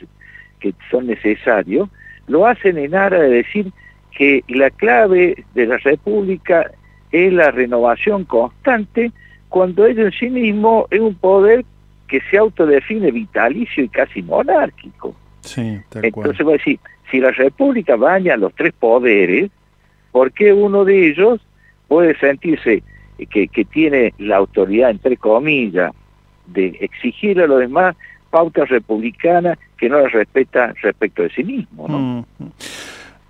que son necesarios, lo hacen en aras de decir que la clave de la República es la renovación constante, cuando ello en sí mismo es un poder que se autodefine vitalicio y casi monárquico. Sí, Entonces voy a decir, si la República baña los tres poderes, ¿por qué uno de ellos puede sentirse que, que tiene la autoridad, entre comillas, de exigirle a los demás pautas republicanas que no las respeta respecto de sí mismo? ¿no? Mm.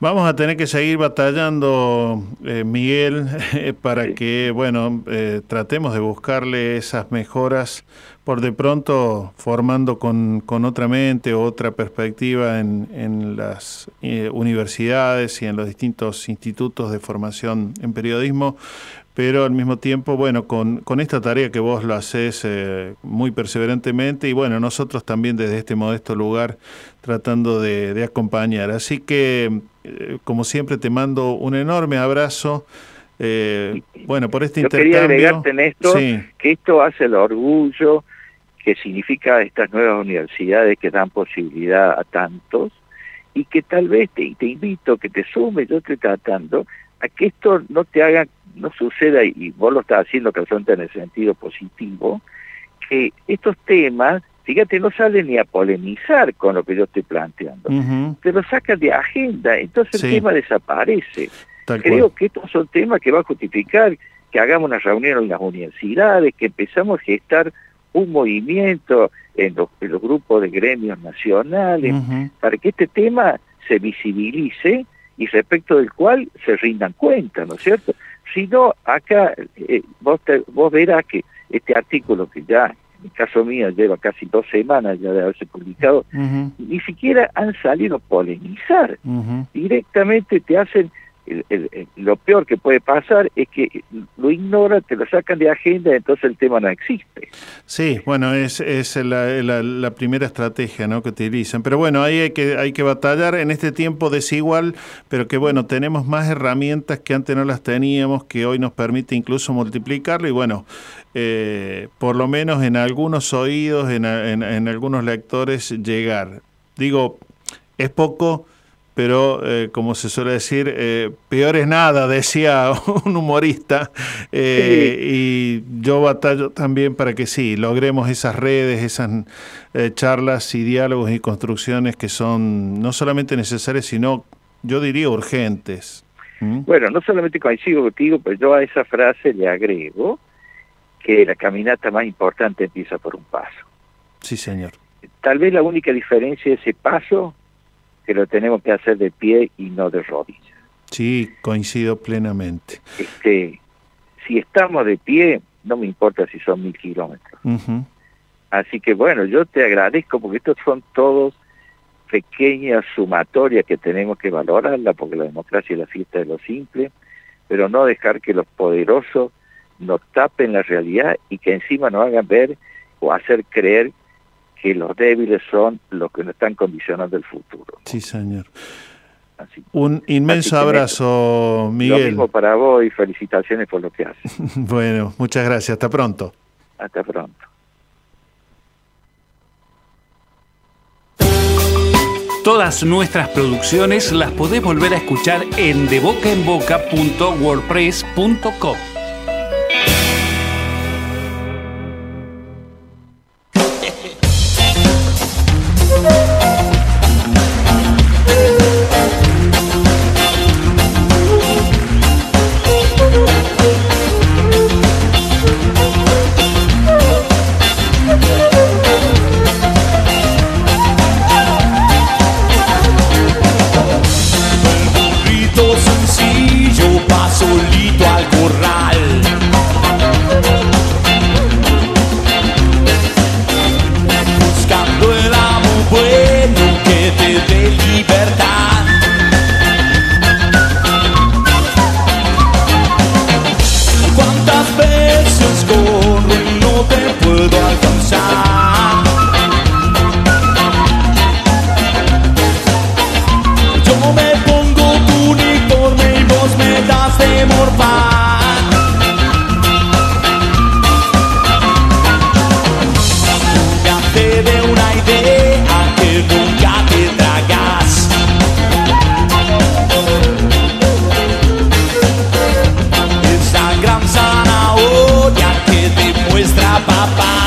Vamos a tener que seguir batallando, eh, Miguel, para que, bueno, eh, tratemos de buscarle esas mejoras, por de pronto formando con, con otra mente, otra perspectiva en, en las eh, universidades y en los distintos institutos de formación en periodismo, pero al mismo tiempo, bueno, con, con esta tarea que vos lo haces eh, muy perseverantemente y bueno, nosotros también desde este modesto lugar tratando de, acompañar. Así que, eh, como siempre, te mando un enorme abrazo. Eh, bueno, por este Yo intercambio. Quería agregarte en esto que esto hace el orgullo que significa estas nuevas universidades que dan posibilidad a tantos y que tal vez te, te invito que te sumes, yo estoy tratando a que esto no te haga no suceda, y vos lo estás haciendo causante en el sentido positivo, que estos temas, fíjate, no salen ni a polemizar con lo que yo estoy planteando, te lo sacan de agenda, entonces el tema desaparece. Creo que estos son temas que va a justificar que hagamos una reunión en las universidades, que empezamos a gestar un movimiento en los, grupos de gremios nacionales, para que este tema se visibilice y respecto del cual se rindan cuenta, ¿no es cierto? Si no, acá eh, vos, vos verás que este artículo que ya, en el caso mío, lleva casi dos semanas ya de haberse publicado, ni siquiera han salido a polemizar. Directamente te hacen lo peor que puede pasar es que lo ignoran, te lo sacan de agenda, entonces el tema no existe. Sí, bueno, es, es la, primera estrategia ¿no? que utilizan. Pero bueno, ahí hay que, hay que batallar en este tiempo desigual, pero que bueno, tenemos más herramientas que antes no las teníamos, que hoy nos permite incluso multiplicarlo y bueno, eh, por lo menos en algunos oídos, en, en algunos lectores llegar. Digo, es poco pero eh, como se suele decir, eh, peor es nada, decía un humorista, eh, y yo batallo también para que sí, logremos esas redes, esas charlas y diálogos y construcciones que son no solamente necesarias, sino yo diría urgentes. ¿Mm? Bueno, no solamente coincido contigo, pero yo a esa frase le agrego que la caminata más importante empieza por un paso. Sí, señor. Tal vez la única diferencia de ese paso que lo tenemos que hacer de pie y no de rodillas. Sí, coincido plenamente. Este, si estamos de pie, no me importa si son mil kilómetros. Así que bueno, yo te agradezco porque estos son todos pequeñas sumatorias que tenemos que valorarla, porque la democracia es la fiesta de lo simple, pero no dejar que los poderosos nos tapen la realidad y que encima nos hagan ver o hacer creer que los débiles son los que nos están condicionando el futuro. Sí, señor. Un inmenso abrazo, Miguel. Lo mismo para vos y felicitaciones por lo que haces. bueno, muchas gracias. Hasta pronto. Hasta pronto. Todas nuestras producciones las podés volver a escuchar en debocaenboca.wordpress.com. ba ba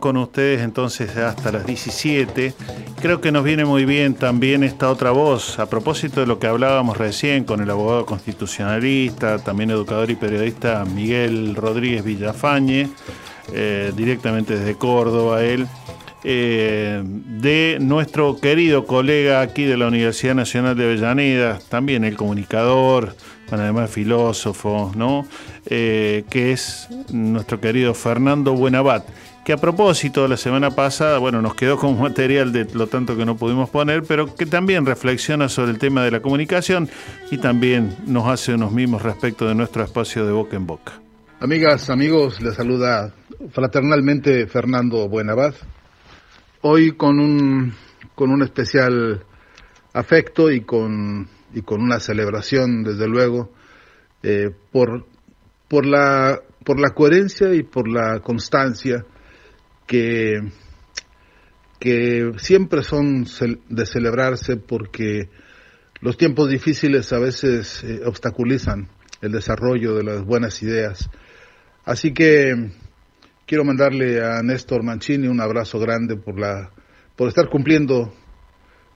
con ustedes entonces hasta las 17. Creo que nos viene muy bien también esta otra voz, a propósito de lo que hablábamos recién con el abogado constitucionalista, también educador y periodista Miguel Rodríguez Villafañe, eh, directamente desde Córdoba, él. Eh, de nuestro querido colega aquí de la Universidad Nacional de Avellaneda, también el comunicador, además filósofo, ¿no? Eh, que es nuestro querido Fernando Buenabat, que a propósito la semana pasada, bueno, nos quedó como material de lo tanto que no pudimos poner, pero que también reflexiona sobre el tema de la comunicación y también nos hace unos mismos respecto de nuestro espacio de boca en boca. Amigas, amigos, les saluda fraternalmente Fernando Buenabat, hoy con un, con un especial afecto y con y con una celebración, desde luego, eh, por, por, la, por la coherencia y por la constancia que, que siempre son de celebrarse porque los tiempos difíciles a veces eh, obstaculizan el desarrollo de las buenas ideas. Así que quiero mandarle a Néstor Mancini un abrazo grande por la por estar cumpliendo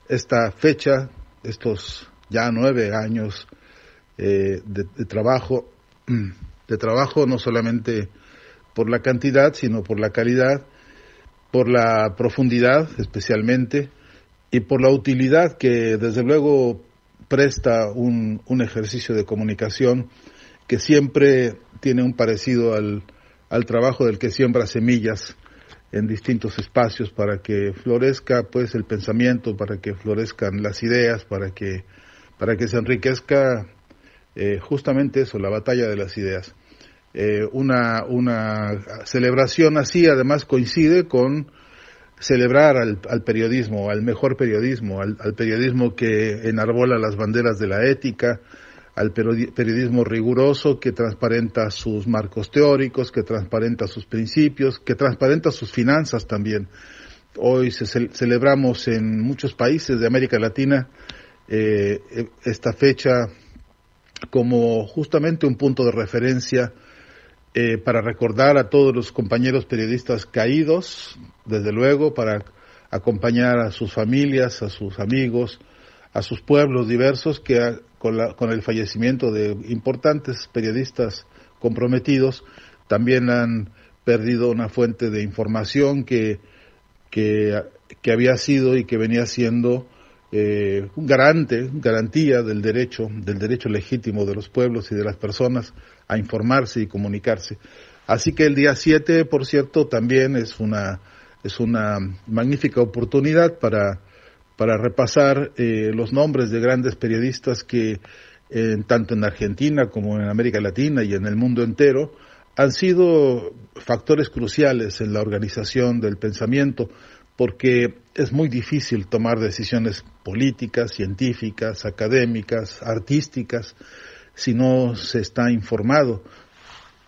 esta fecha, estos ya nueve años eh, de, trabajo, de trabajo no solamente por la cantidad, sino por la calidad, por la profundidad especialmente, y por la utilidad que desde luego presta un, un ejercicio de comunicación que siempre tiene un parecido al, al trabajo del que siembra semillas en distintos espacios para que florezca pues el pensamiento, para que florezcan las ideas, para que para que se enriquezca eh, justamente eso, la batalla de las ideas. Eh, una, una celebración así además coincide con celebrar al, periodismo, al mejor periodismo, al, periodismo que enarbola las banderas de la ética, al periodismo riguroso que transparenta sus marcos teóricos, que transparenta sus principios, que transparenta sus finanzas también. Hoy se celebramos en muchos países de América Latina eh, esta fecha como justamente un punto de referencia eh, para recordar a todos los compañeros periodistas caídos, desde luego, para acompañar a sus familias, a sus amigos, a sus pueblos diversos que con, con el fallecimiento de importantes periodistas comprometidos también han perdido una fuente de información que, que, que había sido y que venía siendo eh, un garante, garantía del derecho, del derecho legítimo de los pueblos y de las personas a informarse y comunicarse. Así que el día 7, por cierto, también es una, es una magnífica oportunidad para, para repasar eh, los nombres de grandes periodistas que, tanto en Argentina como en América Latina y en el mundo entero, han sido factores cruciales en la organización del pensamiento, porque es muy difícil tomar decisiones políticas, científicas, académicas, artísticas, si no se está informado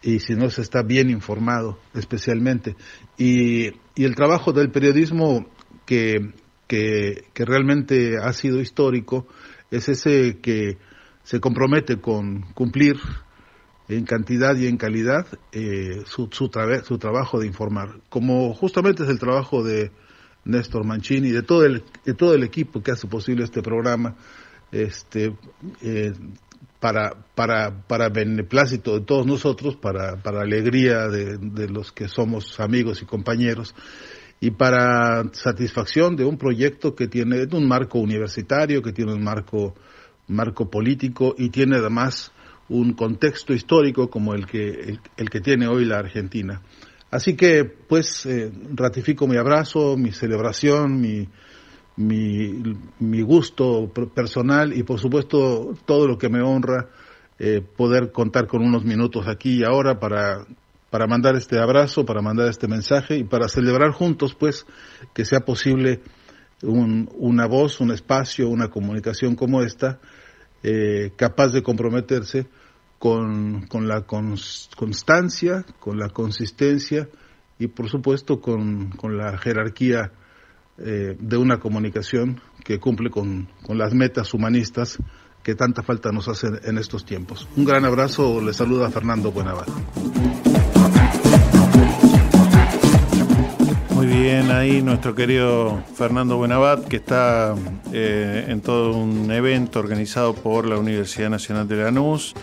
y si no se está bien informado especialmente. Y, el trabajo del periodismo que, que, realmente ha sido histórico es ese que se compromete con cumplir en cantidad y en calidad eh, su, su, su trabajo de informar, como justamente es el trabajo de Néstor Mancini, de todo el, de todo el equipo que hace posible este programa, este, eh, para, para, para beneplácito de todos nosotros, para, para alegría de, de, los que somos amigos y compañeros, y para satisfacción de un proyecto que tiene un marco universitario, que tiene un marco, marco político y tiene además un contexto histórico como el que, el que tiene hoy la Argentina. Así que, pues, eh, ratifico mi abrazo, mi celebración, mi, mi, gusto personal y, por supuesto, todo lo que me honra eh, poder contar con unos minutos aquí y ahora para, para mandar este abrazo, para mandar este mensaje y para celebrar juntos, pues, que sea posible un, una voz, un espacio, una comunicación como esta, eh, capaz de comprometerse con, con la constancia, con la consistencia y por supuesto con, con la jerarquía eh, de una comunicación que cumple con, con, las metas humanistas que tanta falta nos hace en estos tiempos. Un gran abrazo, le saluda Fernando Buenavada. Muy bien, ahí nuestro querido Fernando Buenabat, que está eh, en todo un evento organizado por la Universidad Nacional de Lanús,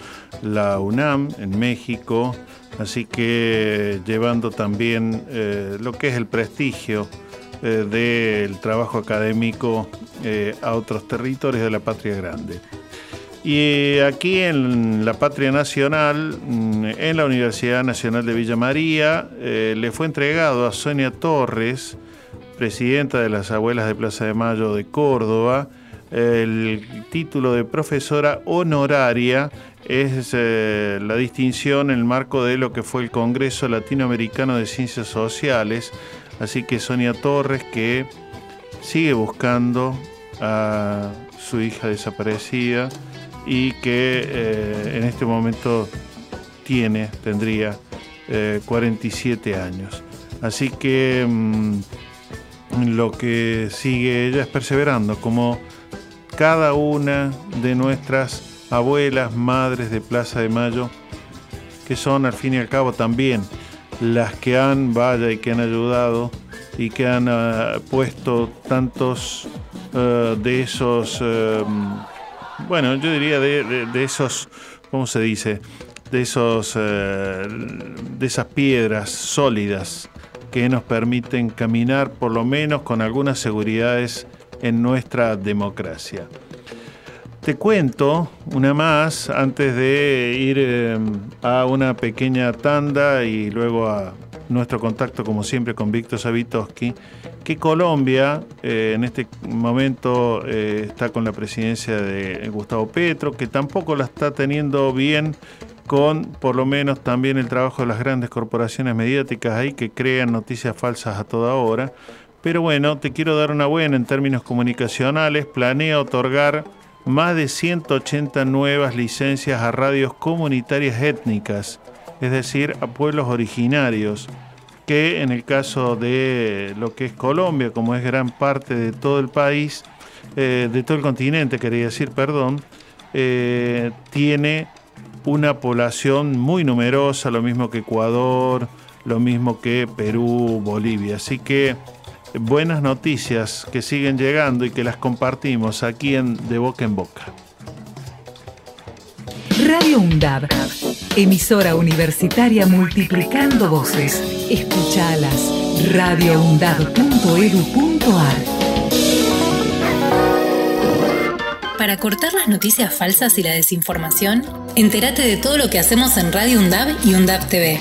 la UNAM en México, así que llevando también eh, lo que es el prestigio eh, del trabajo académico a otros territorios de la patria grande. Y aquí en la Patria Nacional, mm, en la Universidad Nacional de Villa María, eh, le fue entregado a Sonia Torres, presidenta de las Abuelas de Plaza de Mayo de Córdoba, el título de profesora honoraria es eh, la distinción en el marco de lo que fue el Congreso Latinoamericano de Ciencias Sociales. Así que Sonia Torres, que sigue buscando a su hija desaparecida, y que eh, en este momento tiene, tendría 47 eh, años. Así que mm, lo que sigue ella es perseverando, como cada una de nuestras abuelas, madres de Plaza de Mayo, que son al fin y al cabo también las que han, vaya y que han ayudado y que han ah, puesto tantos eh, de esos bueno, yo diría de, esos, ¿cómo se dice? De, esos, de esas piedras sólidas que nos permiten caminar por lo menos con algunas seguridades en nuestra democracia. Te cuento una más antes de ir eh, a una pequeña tanda y luego a nuestro contacto como siempre con Víctor Savitoski que Colombia eh, en este momento eh, está con la presidencia de Gustavo Petro, que tampoco la está teniendo bien con por lo menos también el trabajo de las grandes corporaciones mediáticas ahí que crean noticias falsas a toda hora. Pero bueno, te quiero dar una buena en términos comunicacionales. Planea otorgar más de 180 nuevas licencias a radios comunitarias étnicas, es decir, a pueblos originarios que en el caso de lo que es Colombia, como es gran parte de todo el país, eh, de todo el continente, quería decir, perdón, eh, tiene una población muy numerosa, lo mismo que Ecuador, lo mismo que Perú, Bolivia. Así que buenas noticias que siguen llegando y que las compartimos aquí en De Boca en Boca. Radio UNDAB, emisora universitaria multiplicando voces. Escuchalas. radioundab.edu.ar Para cortar las noticias falsas y la desinformación, entérate de todo lo que hacemos en Radio UNDAB y UNDAB TV.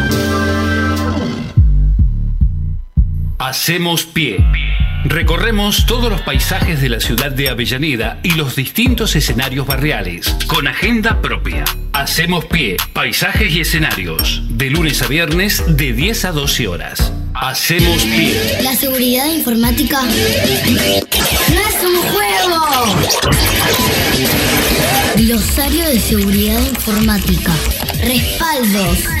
Hacemos pie. Recorremos todos los paisajes de la ciudad de Avellaneda y los distintos escenarios barriales, con agenda propia. Hacemos pie, paisajes y escenarios, de lunes a viernes de 10 a 12 horas. Hacemos pie. La seguridad informática no es un juego. Glosario de seguridad informática. Respaldos.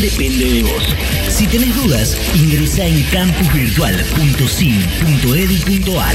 depende de vos. Si tenés dudas, ingresa en campusvirtual.sim.edu.ar.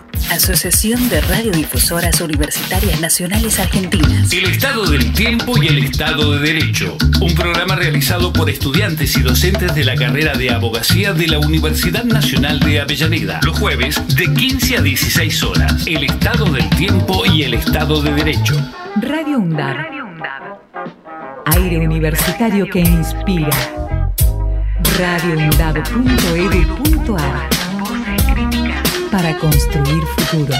Asociación de Radiodifusoras Universitarias Nacionales Argentinas. El Estado del Tiempo y el Estado de Derecho. Un programa realizado por estudiantes y docentes de la carrera de abogacía de la Universidad Nacional de Avellaneda. Los jueves de 15 a 16 horas. El Estado del Tiempo y el Estado de Derecho. Radio UNDAB. Aire universitario que inspira. radioundab.edu.ar para construir futuro.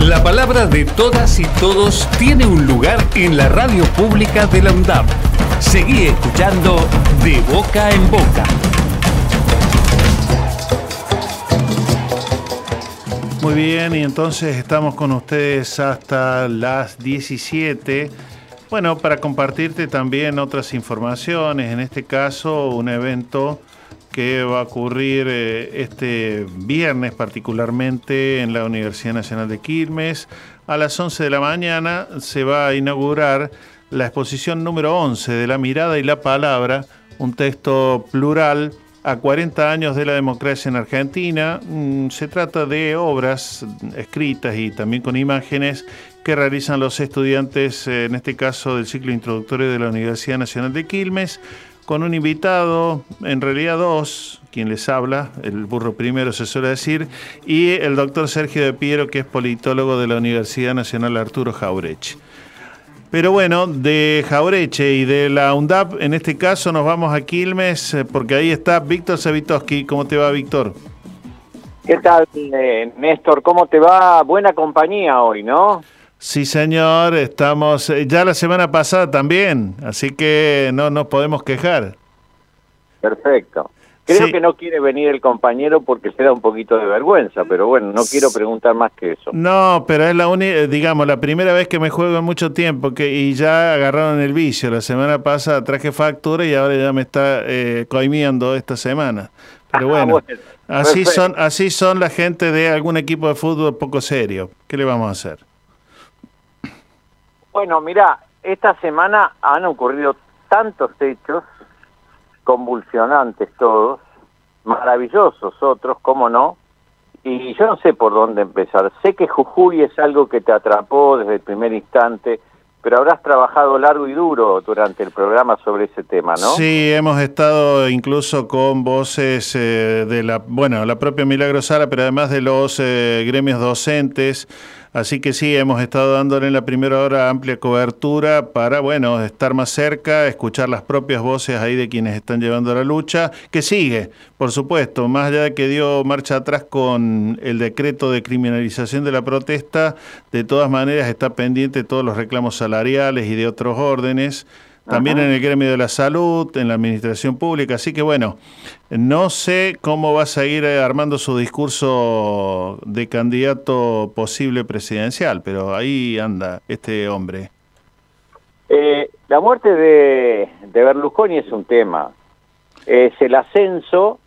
La palabra de todas y todos tiene un lugar en la radio pública de la UNDAP. Seguí escuchando De Boca en Boca. Muy bien, y entonces estamos con ustedes hasta las 17. Bueno, para compartirte también otras informaciones, en este caso un evento que va a ocurrir eh, este viernes particularmente en la Universidad Nacional de Quilmes. A las 11 de la mañana se va a inaugurar la exposición número 11 de La mirada y la palabra, un texto plural a 40 años de la democracia en Argentina. Mm, Se trata de obras escritas y también con imágenes que realizan los estudiantes, eh, en este caso del ciclo introductorio de la Universidad Nacional de Quilmes, con un invitado, en realidad dos, quien les habla, el burro primero se suele decir, y el doctor Sergio de Piero, que es politólogo de la Universidad Nacional Arturo Jaureche. Pero bueno, de Jaureche y de la UNDAP, en este caso nos vamos a Quilmes, eh, porque ahí está Víctor Savitoski. ¿Cómo te va, Víctor? ¿Qué tal, eh, Néstor? ¿Cómo te va? Buena compañía hoy, ¿no? Sí, señor, estamos eh, ya la semana pasada también, así que no nos podemos quejar. Perfecto. Creo Sí. que no quiere venir el compañero porque se da un poquito de vergüenza, pero bueno, no quiero preguntar más que eso. No, pero es la única, digamos, la primera vez que me juego en mucho tiempo que y ya agarraron el vicio. La semana pasada traje factura y ahora ya me está eh, coimiendo esta semana. Pero Ah, bueno, bueno, así son, así son la gente de algún equipo de fútbol poco serio. ¿Qué le vamos a hacer? Bueno, mira, esta semana han ocurrido tantos hechos, convulsionantes todos, maravillosos otros, cómo no, y yo no sé por dónde empezar. Sé que Jujuy es algo que te atrapó desde el primer instante, pero habrás trabajado largo y duro durante el programa sobre ese tema, ¿no? Sí, hemos estado incluso con voces eh, de la, bueno, la propia Milagro Sala, pero además de los eh, gremios docentes. Así que sí, hemos estado dándole en la primera hora amplia cobertura para, bueno, estar más cerca, escuchar las propias voces ahí de quienes están llevando la lucha, que sigue, por supuesto, más allá de que dio marcha atrás con el decreto de criminalización de la protesta, de todas maneras está pendiente todos los reclamos salariales y de otros órdenes también en el gremio de la salud, en la administración pública. Así que bueno, no sé cómo va a seguir eh, armando su discurso de candidato posible presidencial, pero ahí anda este hombre. Eh, la muerte de, de Berlusconi es un tema. Es el ascenso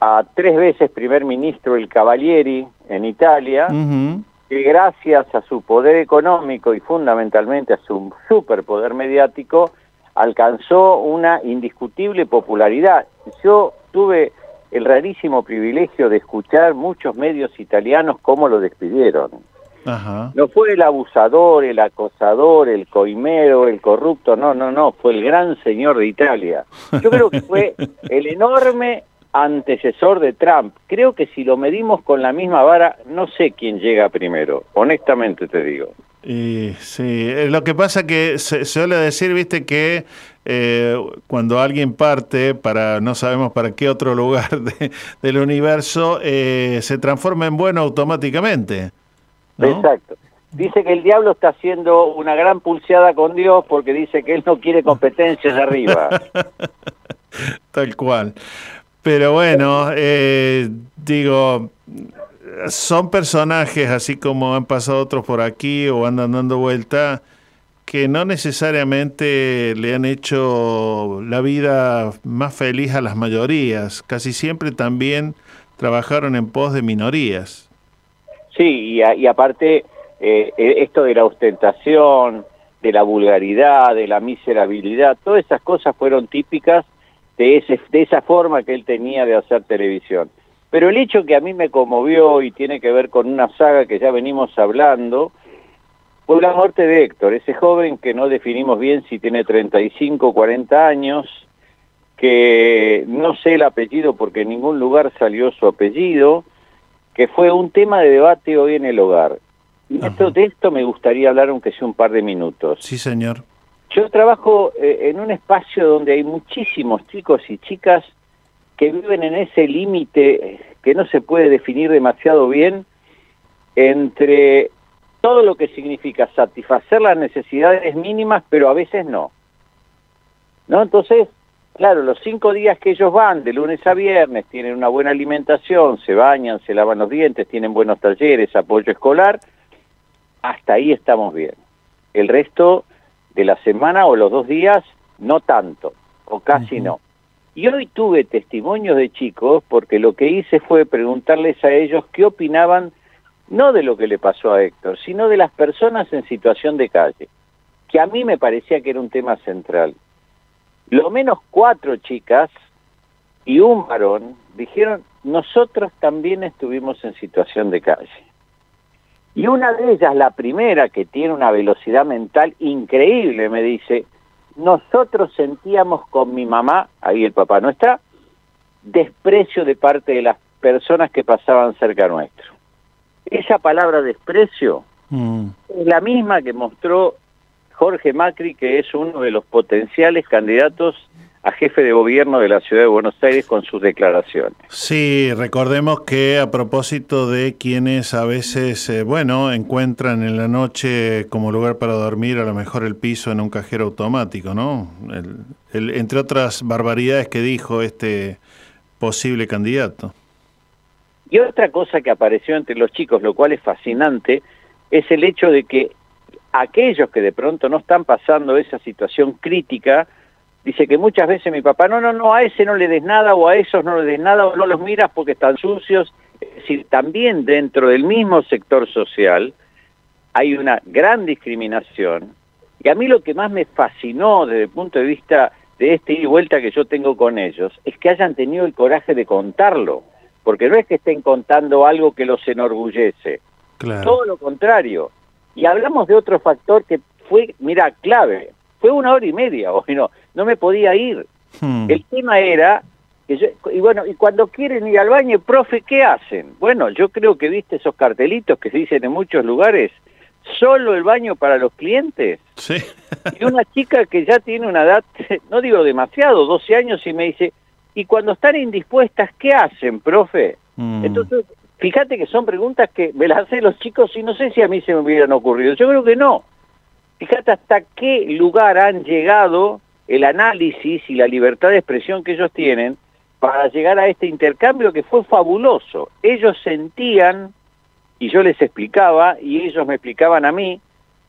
a tres veces primer ministro el Cavalieri en Italia, Ujú. Que gracias a su poder económico y fundamentalmente a su superpoder mediático, alcanzó una indiscutible popularidad. Yo tuve el rarísimo privilegio de escuchar muchos medios italianos cómo lo despidieron. Ajá. No fue el abusador, el acosador, el coimero, el corrupto, no, no, no, fue el gran señor de Italia. Yo creo que fue el enorme antecesor de Trump. Creo que si lo medimos con la misma vara, no sé quién llega primero, honestamente te digo. Y sí, eh, lo que pasa que se suele decir, viste, que eh, cuando alguien parte para, no sabemos para qué otro lugar del universo, eh, se transforma en bueno automáticamente. Exacto. Dice que el diablo está haciendo una gran pulseada con Dios porque dice que él no quiere competencias arriba. Tal cual. Pero bueno, eh, digo, son personajes, así como han pasado otros por aquí o andan dando vuelta, que no necesariamente le han hecho la vida más feliz a las mayorías. Casi siempre también trabajaron en pos de minorías. Sí, y, aparte, eh, esto de la ostentación, de la vulgaridad, de la miserabilidad, todas esas cosas fueron típicas de, ese, de esa forma que él tenía de hacer televisión. Pero el hecho que a mí me conmovió y tiene que ver con una saga que ya venimos hablando, fue la muerte de Héctor, ese joven que no definimos bien si tiene 35 o 40 años, que no sé el apellido porque en ningún lugar salió su apellido, que fue un tema de debate hoy en el hogar. Y esto, de esto me gustaría hablar aunque sea un par de minutos. Sí, señor. Yo trabajo eh, en un espacio donde hay muchísimos chicos y chicas que viven en ese límite que no se puede definir demasiado bien entre todo lo que significa satisfacer las necesidades mínimas, pero a veces no. ¿No? Entonces, claro, los cinco días que ellos van, de lunes a viernes, tienen una buena alimentación, se bañan, se lavan los dientes, tienen buenos talleres, apoyo escolar, hasta ahí estamos bien. El resto de la semana o los dos días, no tanto, o casi no. Y hoy tuve testimonios de chicos porque lo que hice fue preguntarles a ellos qué opinaban no de lo que le pasó a Héctor, sino de las personas en situación de calle, que a mí me parecía que era un tema central. Lo menos cuatro chicas y un varón dijeron, nosotros también estuvimos en situación de calle. Y una de ellas, la primera, que tiene una velocidad mental increíble, me dice, nosotros sentíamos con mi mamá, ahí el papá no está, desprecio de parte de las personas que pasaban cerca nuestro. Esa palabra desprecio mm. es la misma que mostró Jorge Macri, que es uno de los potenciales candidatos a jefe de gobierno de la ciudad de Buenos Aires con sus declaraciones. Sí, recordemos que a propósito de quienes a veces, eh, bueno, encuentran en la noche como lugar para dormir a lo mejor el piso en un cajero automático, ¿no? entre otras barbaridades que dijo este posible candidato. Y otra cosa que apareció entre los chicos, lo cual es fascinante, es el hecho de que aquellos que de pronto no están pasando esa situación crítica, dice que muchas veces mi papá, no, no, no, a ese no le des nada o a esos no le des nada o no los miras porque están sucios. Es decir, también dentro del mismo sector social hay una gran discriminación. Y a mí lo que más me fascinó desde el punto de vista de este ida y vuelta que yo tengo con ellos es que hayan tenido el coraje de contarlo. Porque no es que estén contando algo que los enorgullece. Todo lo contrario. Y hablamos de otro factor que fue, mira, clave. Fue una hora y media hoy, no, no me podía ir. Hmm. El tema era, que y bueno, y cuando quieren ir al baño, profe, ¿qué hacen? Bueno, yo creo que viste esos cartelitos que se dicen en muchos lugares, solo el baño para los clientes. Sí. y una chica que ya tiene una edad, no digo demasiado, 12 años, y me dice, y cuando están indispuestas, ¿qué hacen, profe? Hmm. Entonces, fíjate que son preguntas que me las hacen los chicos y no sé si a mí se me hubieran ocurrido. Yo creo que no. Fíjate hasta qué lugar han llegado el análisis y la libertad de expresión que ellos tienen para llegar a este intercambio que fue fabuloso. Ellos sentían, y yo les explicaba, y ellos me explicaban a mí,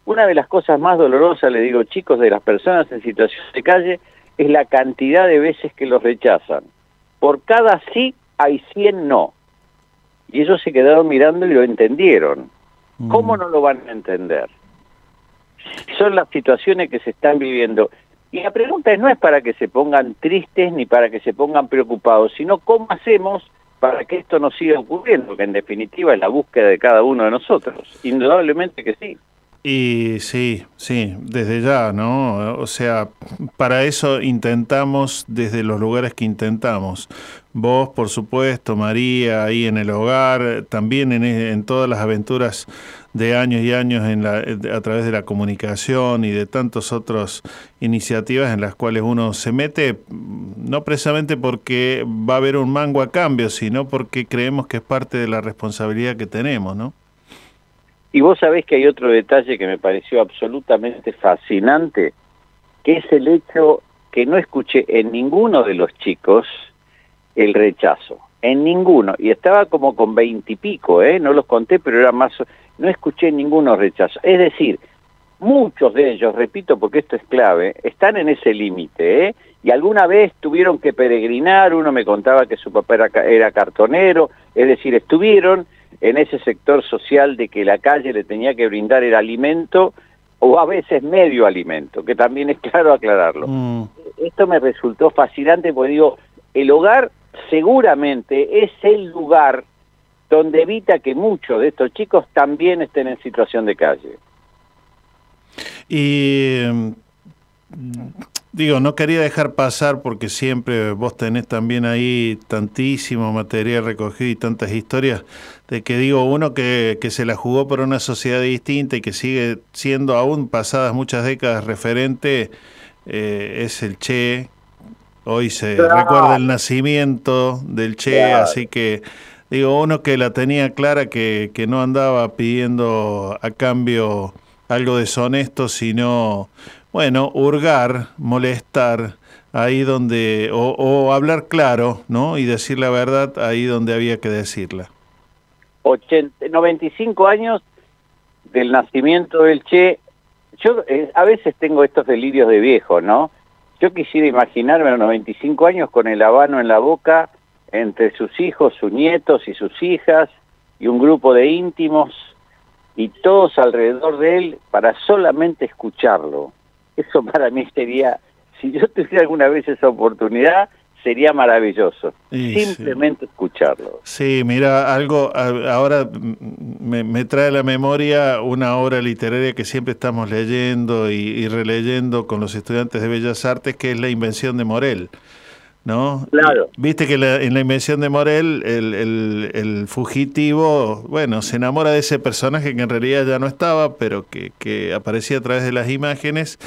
una de las cosas más dolorosas, le digo chicos, de las personas en situación de calle, es la cantidad de veces que los rechazan. Por cada sí hay 100 no. Y ellos se quedaron mirando y lo entendieron. ¿Cómo mm. no lo van a entender? Son las situaciones que se están viviendo. Y la pregunta no es para que se pongan tristes ni para que se pongan preocupados, sino cómo hacemos para que esto no siga ocurriendo, que en definitiva es la búsqueda de cada uno de nosotros. Indudablemente que sí. Y sí, sí, desde ya, ¿no? O sea, para eso intentamos desde los lugares que intentamos. Vos, por supuesto, María, ahí en el hogar, también en, en todas las aventuras de años y años en la, a través de la comunicación y de tantas otras iniciativas en las cuales uno se mete, no precisamente porque va a haber un mango a cambio, sino porque creemos que es parte de la responsabilidad que tenemos, ¿no? Y vos sabés que hay otro detalle que me pareció absolutamente fascinante, que es el hecho que no escuché en ninguno de los chicos el rechazo, en ninguno, y estaba como con veintipico, ¿eh? no los conté, pero era más, no escuché ninguno rechazo. Es decir, muchos de ellos, repito porque esto es clave, están en ese límite, ¿eh? y alguna vez tuvieron que peregrinar, uno me contaba que su papá era, era cartonero, es decir, estuvieron en ese sector social de que la calle le tenía que brindar el alimento o a veces medio alimento, que también es claro aclararlo. Mm. Esto me resultó fascinante porque digo, el hogar seguramente es el lugar donde evita que muchos de estos chicos también estén en situación de calle. Y Digo, no quería dejar pasar porque siempre vos tenés también ahí tantísimo material recogido y tantas historias de que digo, uno que, que se la jugó por una sociedad distinta y que sigue siendo aún pasadas muchas décadas referente, eh, es el Che. Hoy se recuerda el nacimiento del Che, así que digo, uno que la tenía clara que, que no andaba pidiendo a cambio algo deshonesto, sino bueno, hurgar, molestar, ahí donde, o, hablar claro, ¿no? Y decir la verdad ahí donde había que decirla. 80, 95 años del nacimiento del Che. Yo eh, a veces tengo estos delirios de viejo, ¿no? Yo quisiera imaginarme a los 95 años con el habano en la boca entre sus hijos, sus nietos y sus hijas y un grupo de íntimos y todos alrededor de él para solamente escucharlo eso para mí sería, si yo tuviera alguna vez esa oportunidad, sería maravilloso. Simplemente escucharlo. Sí, mira, algo ahora me, trae a la memoria una obra literaria que siempre estamos leyendo y, releyendo con los estudiantes de Bellas Artes, que es La Invención de Morel. ¿No? Claro. Viste que en la invención de Morel, el, el, fugitivo, bueno, se enamora de ese personaje que en realidad ya no estaba, pero que, que aparecía a través de las imágenes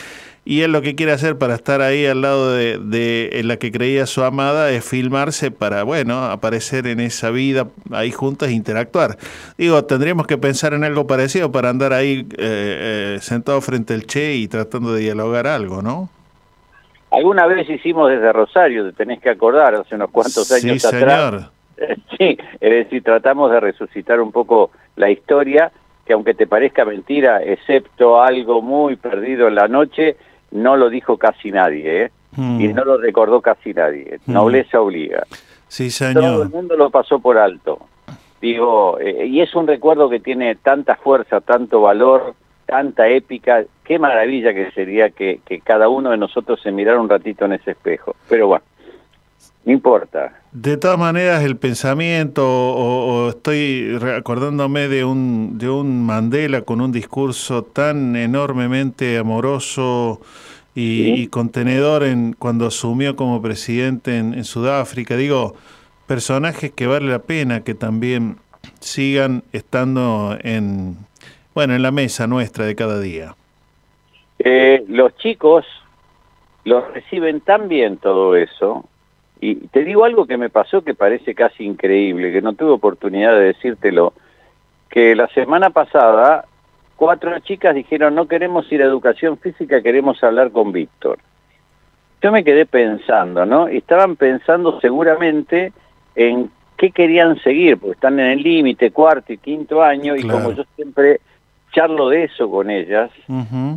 y él lo que quiere hacer para estar ahí al lado de, de, la que creía su amada es filmarse para, bueno, aparecer en esa vida ahí juntos e interactuar. Digo, tendríamos que pensar en algo parecido para andar ahí eh, eh, sentado frente al Che y tratando de dialogar algo, ¿no? Alguna vez hicimos desde Rosario, te tenés que acordar, hace unos cuantos años sí, atrás. Sí, es decir, tratamos de resucitar un poco la historia, que aunque te parezca mentira, excepto algo muy perdido en la noche, no lo dijo casi nadie, ¿eh? Hmm. Y no lo recordó casi nadie. Hmm. Nobleza obliga. Sí, señor. Todo el mundo lo pasó por alto. Digo, eh, y es un recuerdo que tiene tanta fuerza, tanto valor, tanta épica. Qué maravilla que sería que, que cada uno de nosotros se mirara un ratito en ese espejo. Pero bueno, no importa. De todas maneras, el pensamiento, o, estoy acordándome de un, de un Mandela con un discurso tan enormemente amoroso y, contenedor en, cuando asumió como presidente en, Sudáfrica. Digo, personajes que vale la pena que también sigan estando en, bueno, en la mesa nuestra de cada día. Eh, los chicos los reciben tan bien todo eso y te digo algo que me pasó que parece casi increíble, que no tuve oportunidad de decírtelo, que la semana pasada cuatro chicas dijeron no queremos ir a educación física, queremos hablar con Víctor. Yo me quedé pensando, ¿no? Estaban pensando seguramente en qué querían seguir, porque están en el límite, cuarto y quinto año, y como yo siempre charlo de eso con ellas,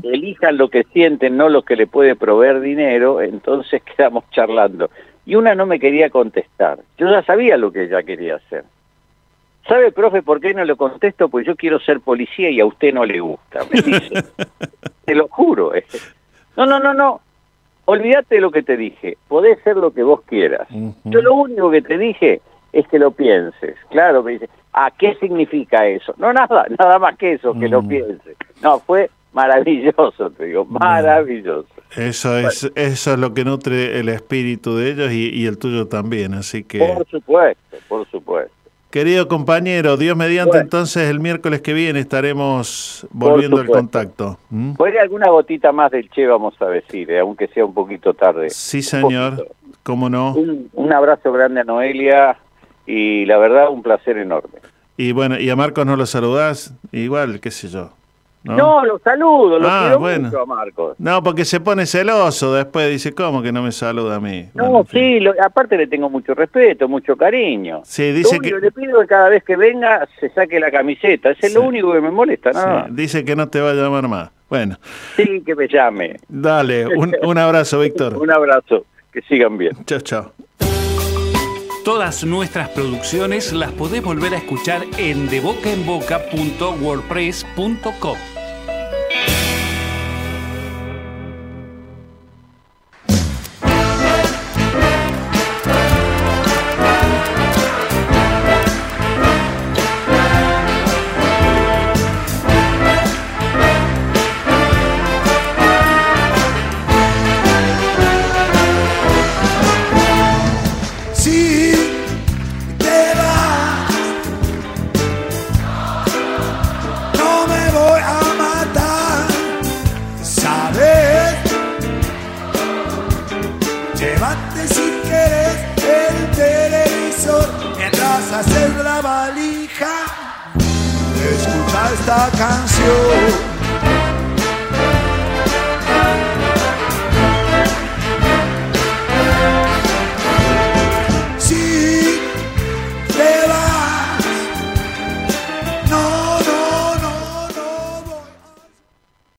elijan lo que sienten, no lo que le puede proveer dinero, entonces quedamos charlando y una no me quería contestar. Yo ya sabía lo que ella quería hacer. ¿Sabe, profe, por qué no le contesto? Pues yo quiero ser policía y a usted no le gusta. Me dice. te lo juro. Eh. No, no, no, no. Olvídate de lo que te dije. Podés ser lo que vos quieras. Yo lo único que te dije es que lo pienses. Claro, me dice, ¿a qué significa eso? No, nada, nada más que eso, que lo mm. pienses. No, fue maravilloso, te digo, maravilloso. Eso es, eso es lo que nutre el espíritu de ellos y, y el tuyo también, así que... Por supuesto, por supuesto. Querido compañero, Dios mediante, Bueno. entonces el miércoles que viene estaremos volviendo al contacto. ¿Mm? Puede alguna gotita más del Che, vamos a decir, eh, aunque sea un poquito tarde. Sí, señor, cómo no. Un, un abrazo grande a Noelia y la verdad un placer enorme. Y bueno, ¿y a Marcos no lo saludás? Igual, qué sé yo. ¿no? No, los saludo, los Ah, quiero bueno. mucho a Marcos. No, porque se pone celoso después, dice, ¿cómo que no me saluda a mí? No, sí, lo- aparte le tengo mucho respeto, mucho cariño. Sí, dice Lo único que- le pido que cada vez que venga se saque la camiseta, ese es lo único que me molesta, nada Sí, dice que no te va a llamar más. Bueno, Sí, que me llame. dale, un, un abrazo, Víctor. Un abrazo, que sigan bien. Chao, chao. Todas nuestras producciones las podés volver a escuchar en debocaenboca.wordpress.com.